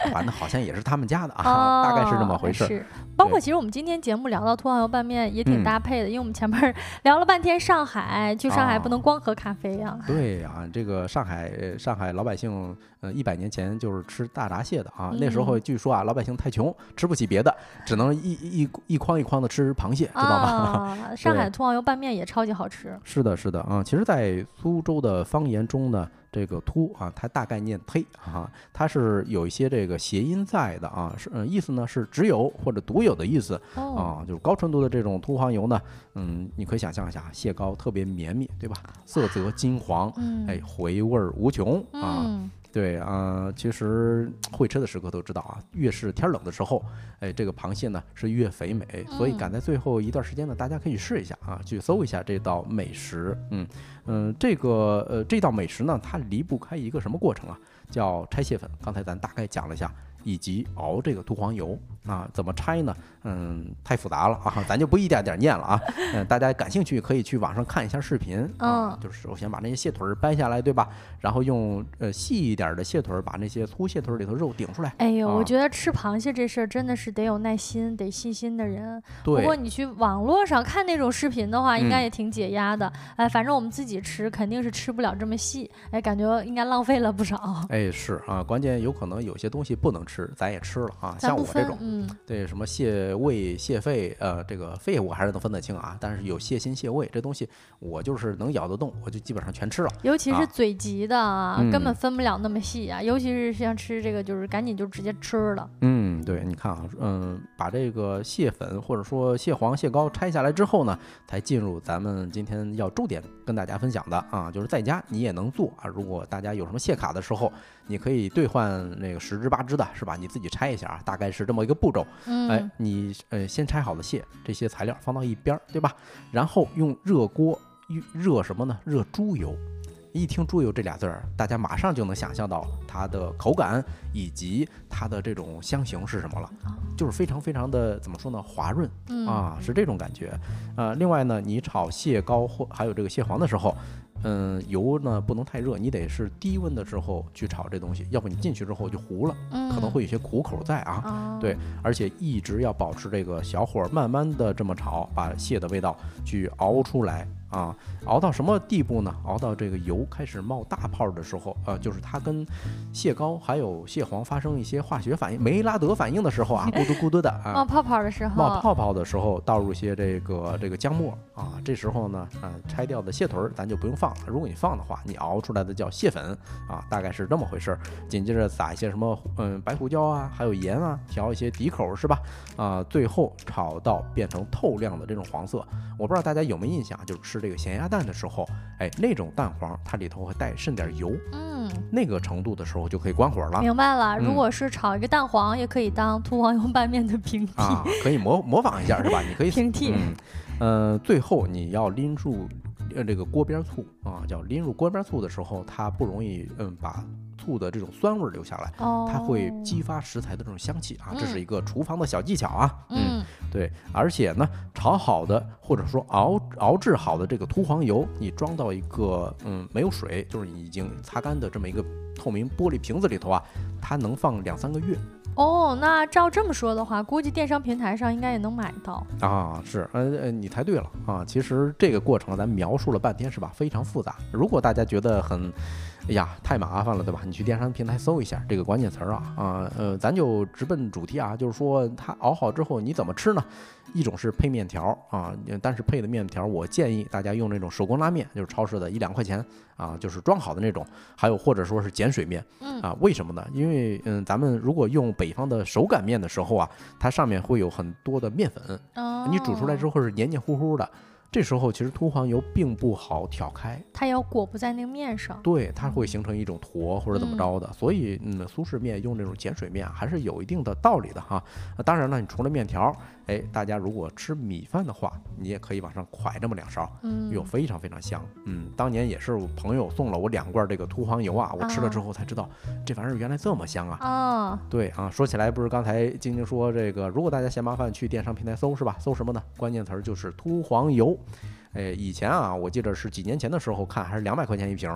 传的好像也是他们家的啊，大概是这么回事。包括其实我们今天节目聊到秃黄油拌面也挺搭配的，因为我们前面聊了半天上海，去上海不能光喝咖啡呀。对啊，这个上海上海老百姓，呃，一百年前就是吃大闸蟹的啊。那时候据说啊，老百姓太穷，吃不起别的，只能一一一筐一筐的吃螃蟹，知道吗？上海秃黄油拌面也超级好吃。是的，是的啊。其实，在苏州的方言中呢。这个秃啊，它大概念忒啊，它是有一些这个谐音在的啊，是意思呢是只有或者独有的意思啊，就是高纯度的这种秃黄油呢，嗯，你可以想象一下，蟹膏特别绵密，对吧？色泽金黄，哎，回味无穷啊。对啊，其实会吃的食客都知道啊，越是天冷的时候，哎，这个螃蟹呢是越肥美，所以赶在最后一段时间呢，大家可以试一下啊，去搜一下这道美食。嗯嗯，这个呃这道美食呢，它离不开一个什么过程啊？叫拆蟹粉。刚才咱大概讲了一下。以及熬这个秃黄油啊，怎么拆呢？嗯，太复杂了啊，咱就不一点点念了啊。嗯，大家感兴趣可以去网上看一下视频啊，嗯就是首先把那些蟹腿儿掰下来，对吧？然后用呃细一点的蟹腿儿把那些粗蟹腿儿里头肉顶出来。哎呦，我啊觉得吃螃蟹这事儿真的是得有耐心、得细心的人。不对过，你去网络上看那种视频的话，应该嗯也挺解压的。哎，反正我们自己吃肯定是吃不了这么细，哎，感觉应该浪费了不少。哎是啊，关键有可能有些东西不能吃，咱也吃了啊。像我这种，，嗯，对什么蟹胃、蟹肺，呃，这个肺我还是能分得清啊，但是有蟹心、蟹胃这东西，我就是能咬得动，我就基本上全吃了。尤其是啊嘴急的啊，根本嗯分不了那么细啊。尤其是像吃这个，就是赶紧就直接吃了。嗯，对，你看啊，嗯，把这个蟹粉或者说蟹黄、蟹膏拆下来之后呢，才进入咱们今天要重点跟大家分享的啊，就是在家你也能做啊。如果大家有什么蟹卡的时候，你可以兑换那个十只八只的，是吧？你自己拆一下啊，大概是这么一个步骤。嗯，哎，你呃先拆好的蟹，这些材料放到一边儿，对吧？然后用热锅热什么呢？热猪油。一听猪油这俩字儿，大家马上就能想象到它的口感以及它的这种香型是什么了，就是非常非常的怎么说呢，滑润嗯啊，是这种感觉。呃，另外呢，你炒蟹膏或还有这个蟹黄的时候，嗯，油呢不能太热，你得是低温的时候去炒这东西，要不你进去之后就糊了，可能嗯会有些苦口在啊。啊，对，而且一直要保持这个小火儿，慢慢的这么炒，把蟹的味道去熬出来啊。熬到什么地步呢？熬到这个油开始冒大泡的时候，呃，就是它跟蟹膏还有蟹黄发生一些化学反应，梅拉德反应的时候啊，咕嘟咕嘟的啊冒。泡泡的时候，冒泡泡的时候，倒入一些这个这个姜末啊，这时候呢，啊、拆掉的蟹腿儿咱就不用放了。如果你放的话，你熬出来的叫蟹粉啊，大概是这么回事儿。紧接着撒一些什么嗯白胡椒啊，还有盐啊，调一些底口是吧？啊，最后炒到变成透亮的这种黄色。我不知道大家有没有印象，就是吃这个咸鸭蛋的时候，哎，那种蛋黄它里头会带渗点油，嗯，那个程度的时候就可以关火了。明白了。如嗯果是炒一个蛋黄，也可以当秃黄油拌面的平替。啊，可以模模仿一下是吧？你可以平替嗯，呃，最后你要拎住呃这个锅边醋啊，叫拎入锅边醋的时候，它不容易嗯把醋的这种酸味儿留下来，哦，它会激发食材的这种香气啊，这是嗯一个厨房的小技巧啊。嗯对，而且呢，炒好的或者说熬熬制好的这个秃黄油，你装到一个嗯没有水，就是已经擦干的这么一个透明玻璃瓶子里头啊，它能放两三个月。哦，那照这么说的话，估计电商平台上应该也能买到。啊，是，呃呃，你猜对了啊。其实这个过程咱描述了半天是吧？非常复杂。如果大家觉得很，哎呀，太麻烦了，对吧？你去电商平台搜一下这个关键词儿啊，啊，呃，咱就直奔主题啊，就是说它熬好之后你怎么吃呢？一种是配面条啊，但是配的面条我建议大家用那种手工拉面，就是超市的一两块钱啊，就是装好的那种，还有或者说是碱水面。嗯啊，为什么呢？因为嗯，咱们如果用北方的手擀面的时候啊，它上面会有很多的面粉，哦，你煮出来之后是黏黏糊糊的，这时候其实秃黄油并不好挑开，它要裹不在那个面上。对，它会形成一种坨或者怎么嗯着的，所以嗯，苏式面用这种碱水面啊还是有一定的道理的哈。那当然了，你除了面条，哎，大家如果吃米饭的话，你也可以往上蒯这么两勺，嗯，哟，非常非常香。嗯，当年也是我朋友送了我两罐这个秃黄油啊，我吃了之后才知道，这玩意儿原来这么香啊。哦，对啊，说起来不是刚才晶晶说这个，如果大家嫌麻烦，去电商平台搜是吧？搜什么呢？关键词儿就是秃黄油。哎，以前啊，我记得是几年前的时候看还是两百块钱一瓶，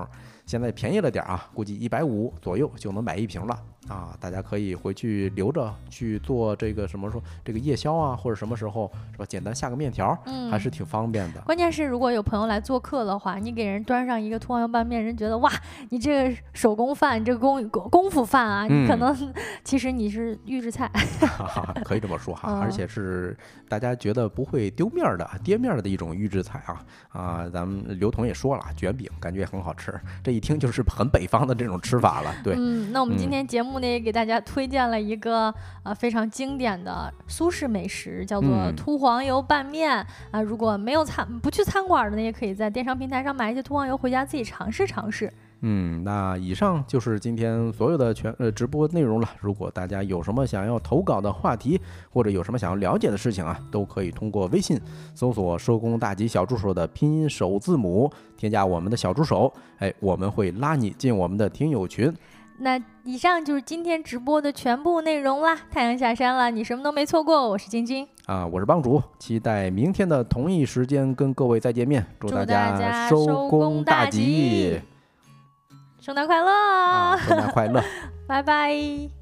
现在便宜了点儿啊，估计一百五左右就能买一瓶了啊。大家可以回去留着去做这个什么说这个夜宵啊，或者什么时候是吧？简单下个面条，嗯，还是挺方便的。关键是，如果有朋友来做客的话，你给人端上一个葱油拌面，人觉得哇，你这个手工饭，你这个功功功夫饭啊，你可嗯能其实你是预制菜。可以这么说哈，而嗯且是大家觉得不会丢面儿的、跌面儿的一种预制菜啊啊！咱们刘同也说了，卷饼感觉也很好吃，这一听就是很北方的这种吃法了。对，嗯，那我们今天节目呢也给大家推荐了一个呃非常经典的苏式美食，叫做秃黄油拌面啊、如果没有餐不去餐馆的呢，也可以在电商平台上买一些秃黄油回家自己尝试尝试。嗯那以上就是今天所有的全呃直播内容了。如果大家有什么想要投稿的话题或者有什么想要了解的事情啊都可以通过微信搜索收工大吉小助手的拼音首字母添加我们的小助手诶我们会拉你进我们的听友群那以上就是今天直播的全部内容啦太阳下山了你什么都没错过我是晶晶。啊我是帮主期待明天的同一时间跟各位再见面祝大家收工大吉。圣诞快乐，圣诞快乐，拜拜。